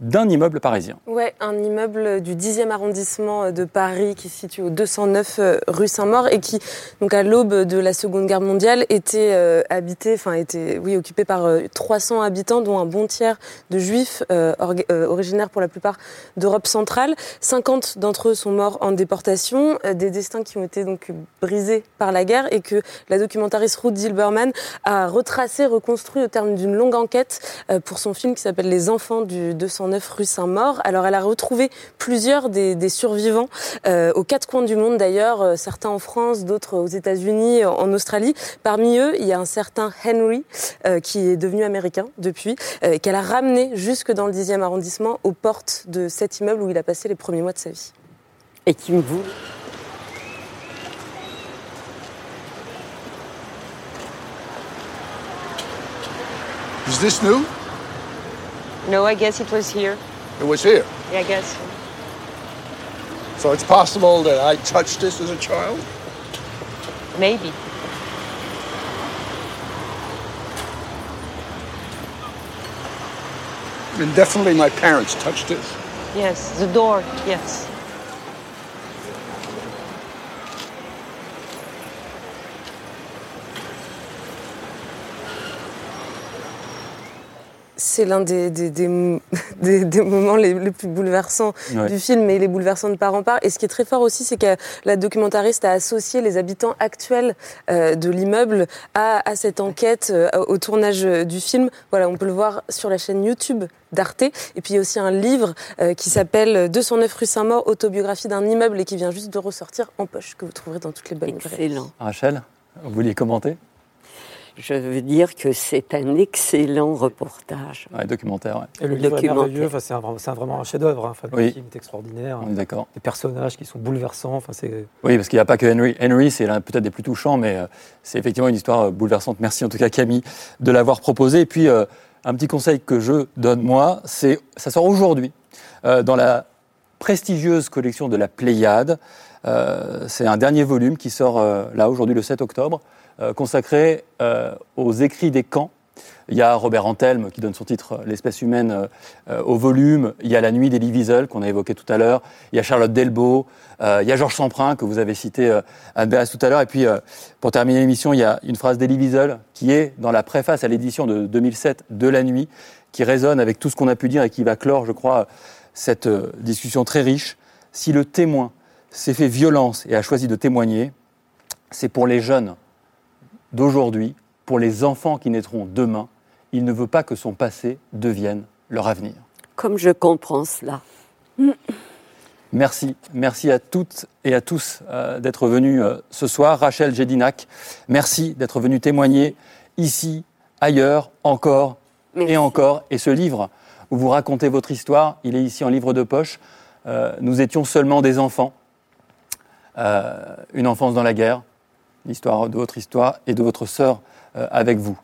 d'un immeuble parisien. Ouais, un immeuble du 10e arrondissement de Paris qui se situe au 209 euh, rue Saint-Maur et qui, donc à l'aube de la Seconde Guerre mondiale, était euh, habité, enfin était, oui, occupé par 300 euh, habitants, dont un bon tiers de juifs originaires pour la plupart d'Europe centrale. 50 d'entre eux sont morts en déportation, des destins qui ont été donc brisés par la guerre et que la documentariste Ruth Zilberman a retracé, reconstruit au terme d'une longue enquête pour son film qui s'appelle Les enfants du 209 rue Saint-Maur. Alors elle a retrouvé plusieurs des, survivants euh, aux quatre coins du monde d'ailleurs, euh, certains en France, d'autres aux États-Unis, en Australie. Parmi eux, il y a un certain Henry euh, qui est devenu américain depuis, qu'elle a ramené jusque dans le 10e arrondissement aux portes de cet immeuble où il a passé les premiers mois de sa vie. Et qui me vous Is this new? No, I guess it was here. It was here? Yeah, I guess. So it's possible that I touched this as a child? Maybe. And definitely my parents touched it. Yes, the door, yes. C'est l'un des, des, moments les, plus bouleversants du film et les bouleversants de part en part. Et ce qui est très fort aussi, c'est que la documentariste a associé les habitants actuels euh, de l'immeuble à, cette enquête, euh, au tournage du film. Voilà, on peut le voir sur la chaîne YouTube d'Arte. Et puis il y a aussi un livre euh, qui s'appelle 209 rue Saint-Maur, autobiographie d'un immeuble et qui vient juste de ressortir en poche, que vous trouverez dans toutes les bonnes Excellent. Rachel, vous vouliez commenter? Je veux dire que c'est un excellent reportage. Ouais, documentaire. Ouais. Et le livre est merveilleux, enfin, c'est, vraiment un chef-d'œuvre. Hein. le film est extraordinaire. On est d'accord. Des personnages qui sont bouleversants. Enfin, c'est... Oui, parce qu'il n'y a pas que Henry. Henry, c'est l'un peut-être des plus touchants, mais euh, c'est effectivement une histoire euh, bouleversante. Merci en tout cas Camille de l'avoir proposé. Et puis, euh, un petit conseil que je donne moi, c'est ça sort aujourd'hui dans la prestigieuse collection de la Pléiade. c'est un dernier volume qui sort là aujourd'hui le 7 octobre. Euh, consacré euh, aux écrits des camps. Il y a Robert Antelme qui donne son titre euh, L'espèce humaine au volume. Il y a La nuit d'Elie Wiesel qu'on a évoqué tout à l'heure. Il y a Charlotte Delbo. il y a Georges Semprin que vous avez cité Anne tout à l'heure. Et puis, pour terminer l'émission, il y a une phrase d'Elie Wiesel qui est dans la préface à l'édition de 2007 de La nuit, qui résonne avec tout ce qu'on a pu dire et qui va clore, je crois, cette discussion très riche. Si le témoin s'est fait violence et a choisi de témoigner, c'est pour les jeunes d'aujourd'hui, pour les enfants qui naîtront demain, il ne veut pas que son passé devienne leur avenir. Comme je comprends cela. Merci, merci à toutes et à tous euh, d'être venus euh, ce soir. Rachel Gédinac, merci d'être venu témoigner ici, ailleurs, encore et encore. Et ce livre où vous racontez votre histoire, il est ici en livre de poche. euh, nous étions seulement des enfants. Une enfance dans la guerre, l'histoire de votre histoire et de votre sœur euh, avec vous.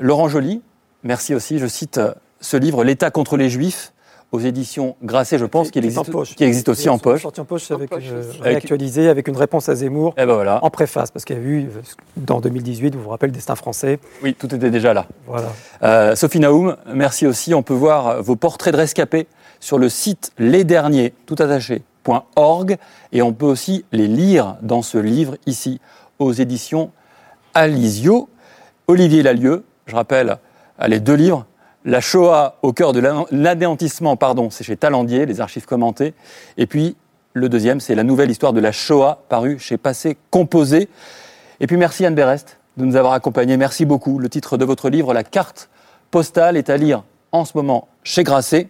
Laurent Joly, merci aussi, je cite ce livre, L'État contre les Juifs, aux éditions Grasset, je pense qu'il existe, qui existe aussi en poche. Sorti en poche avec réactualisé, avec une réponse à Zemmour et ben voilà. en préface, parce qu'il y a eu, dans 2018, vous vous rappelez, le destin français. Oui, tout était déjà là. Voilà. Euh, Sophie Naoum, merci aussi. On peut voir vos portraits de rescapés sur le site lesderniers, tout et on peut aussi les lire dans ce livre ici, aux éditions Alizio. Olivier Lalieu, je rappelle, les deux livres, La Shoah au cœur de l'anéantissement, pardon, c'est chez Talandier, les archives commentées. Et puis, le deuxième, c'est la nouvelle histoire de la Shoah, parue chez Passé Composé. Et puis, merci Anne Berest de nous avoir accompagnés. Merci beaucoup. Le titre de votre livre, La carte postale, est à lire en ce moment chez Grasset.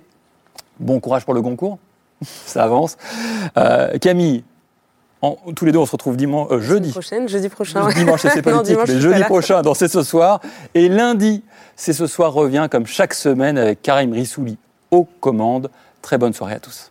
Bon courage pour le concours. Ça avance. Euh, Camille, tous les deux, on se retrouve dimanche, euh, jeudi. Prochaine, jeudi prochain. Dimanche, c'est politique, mais jeudi prochain, dans C'est ce soir. Et lundi, C'est ce soir revient comme chaque semaine avec Karim Rissouli aux commandes. Très bonne soirée à tous.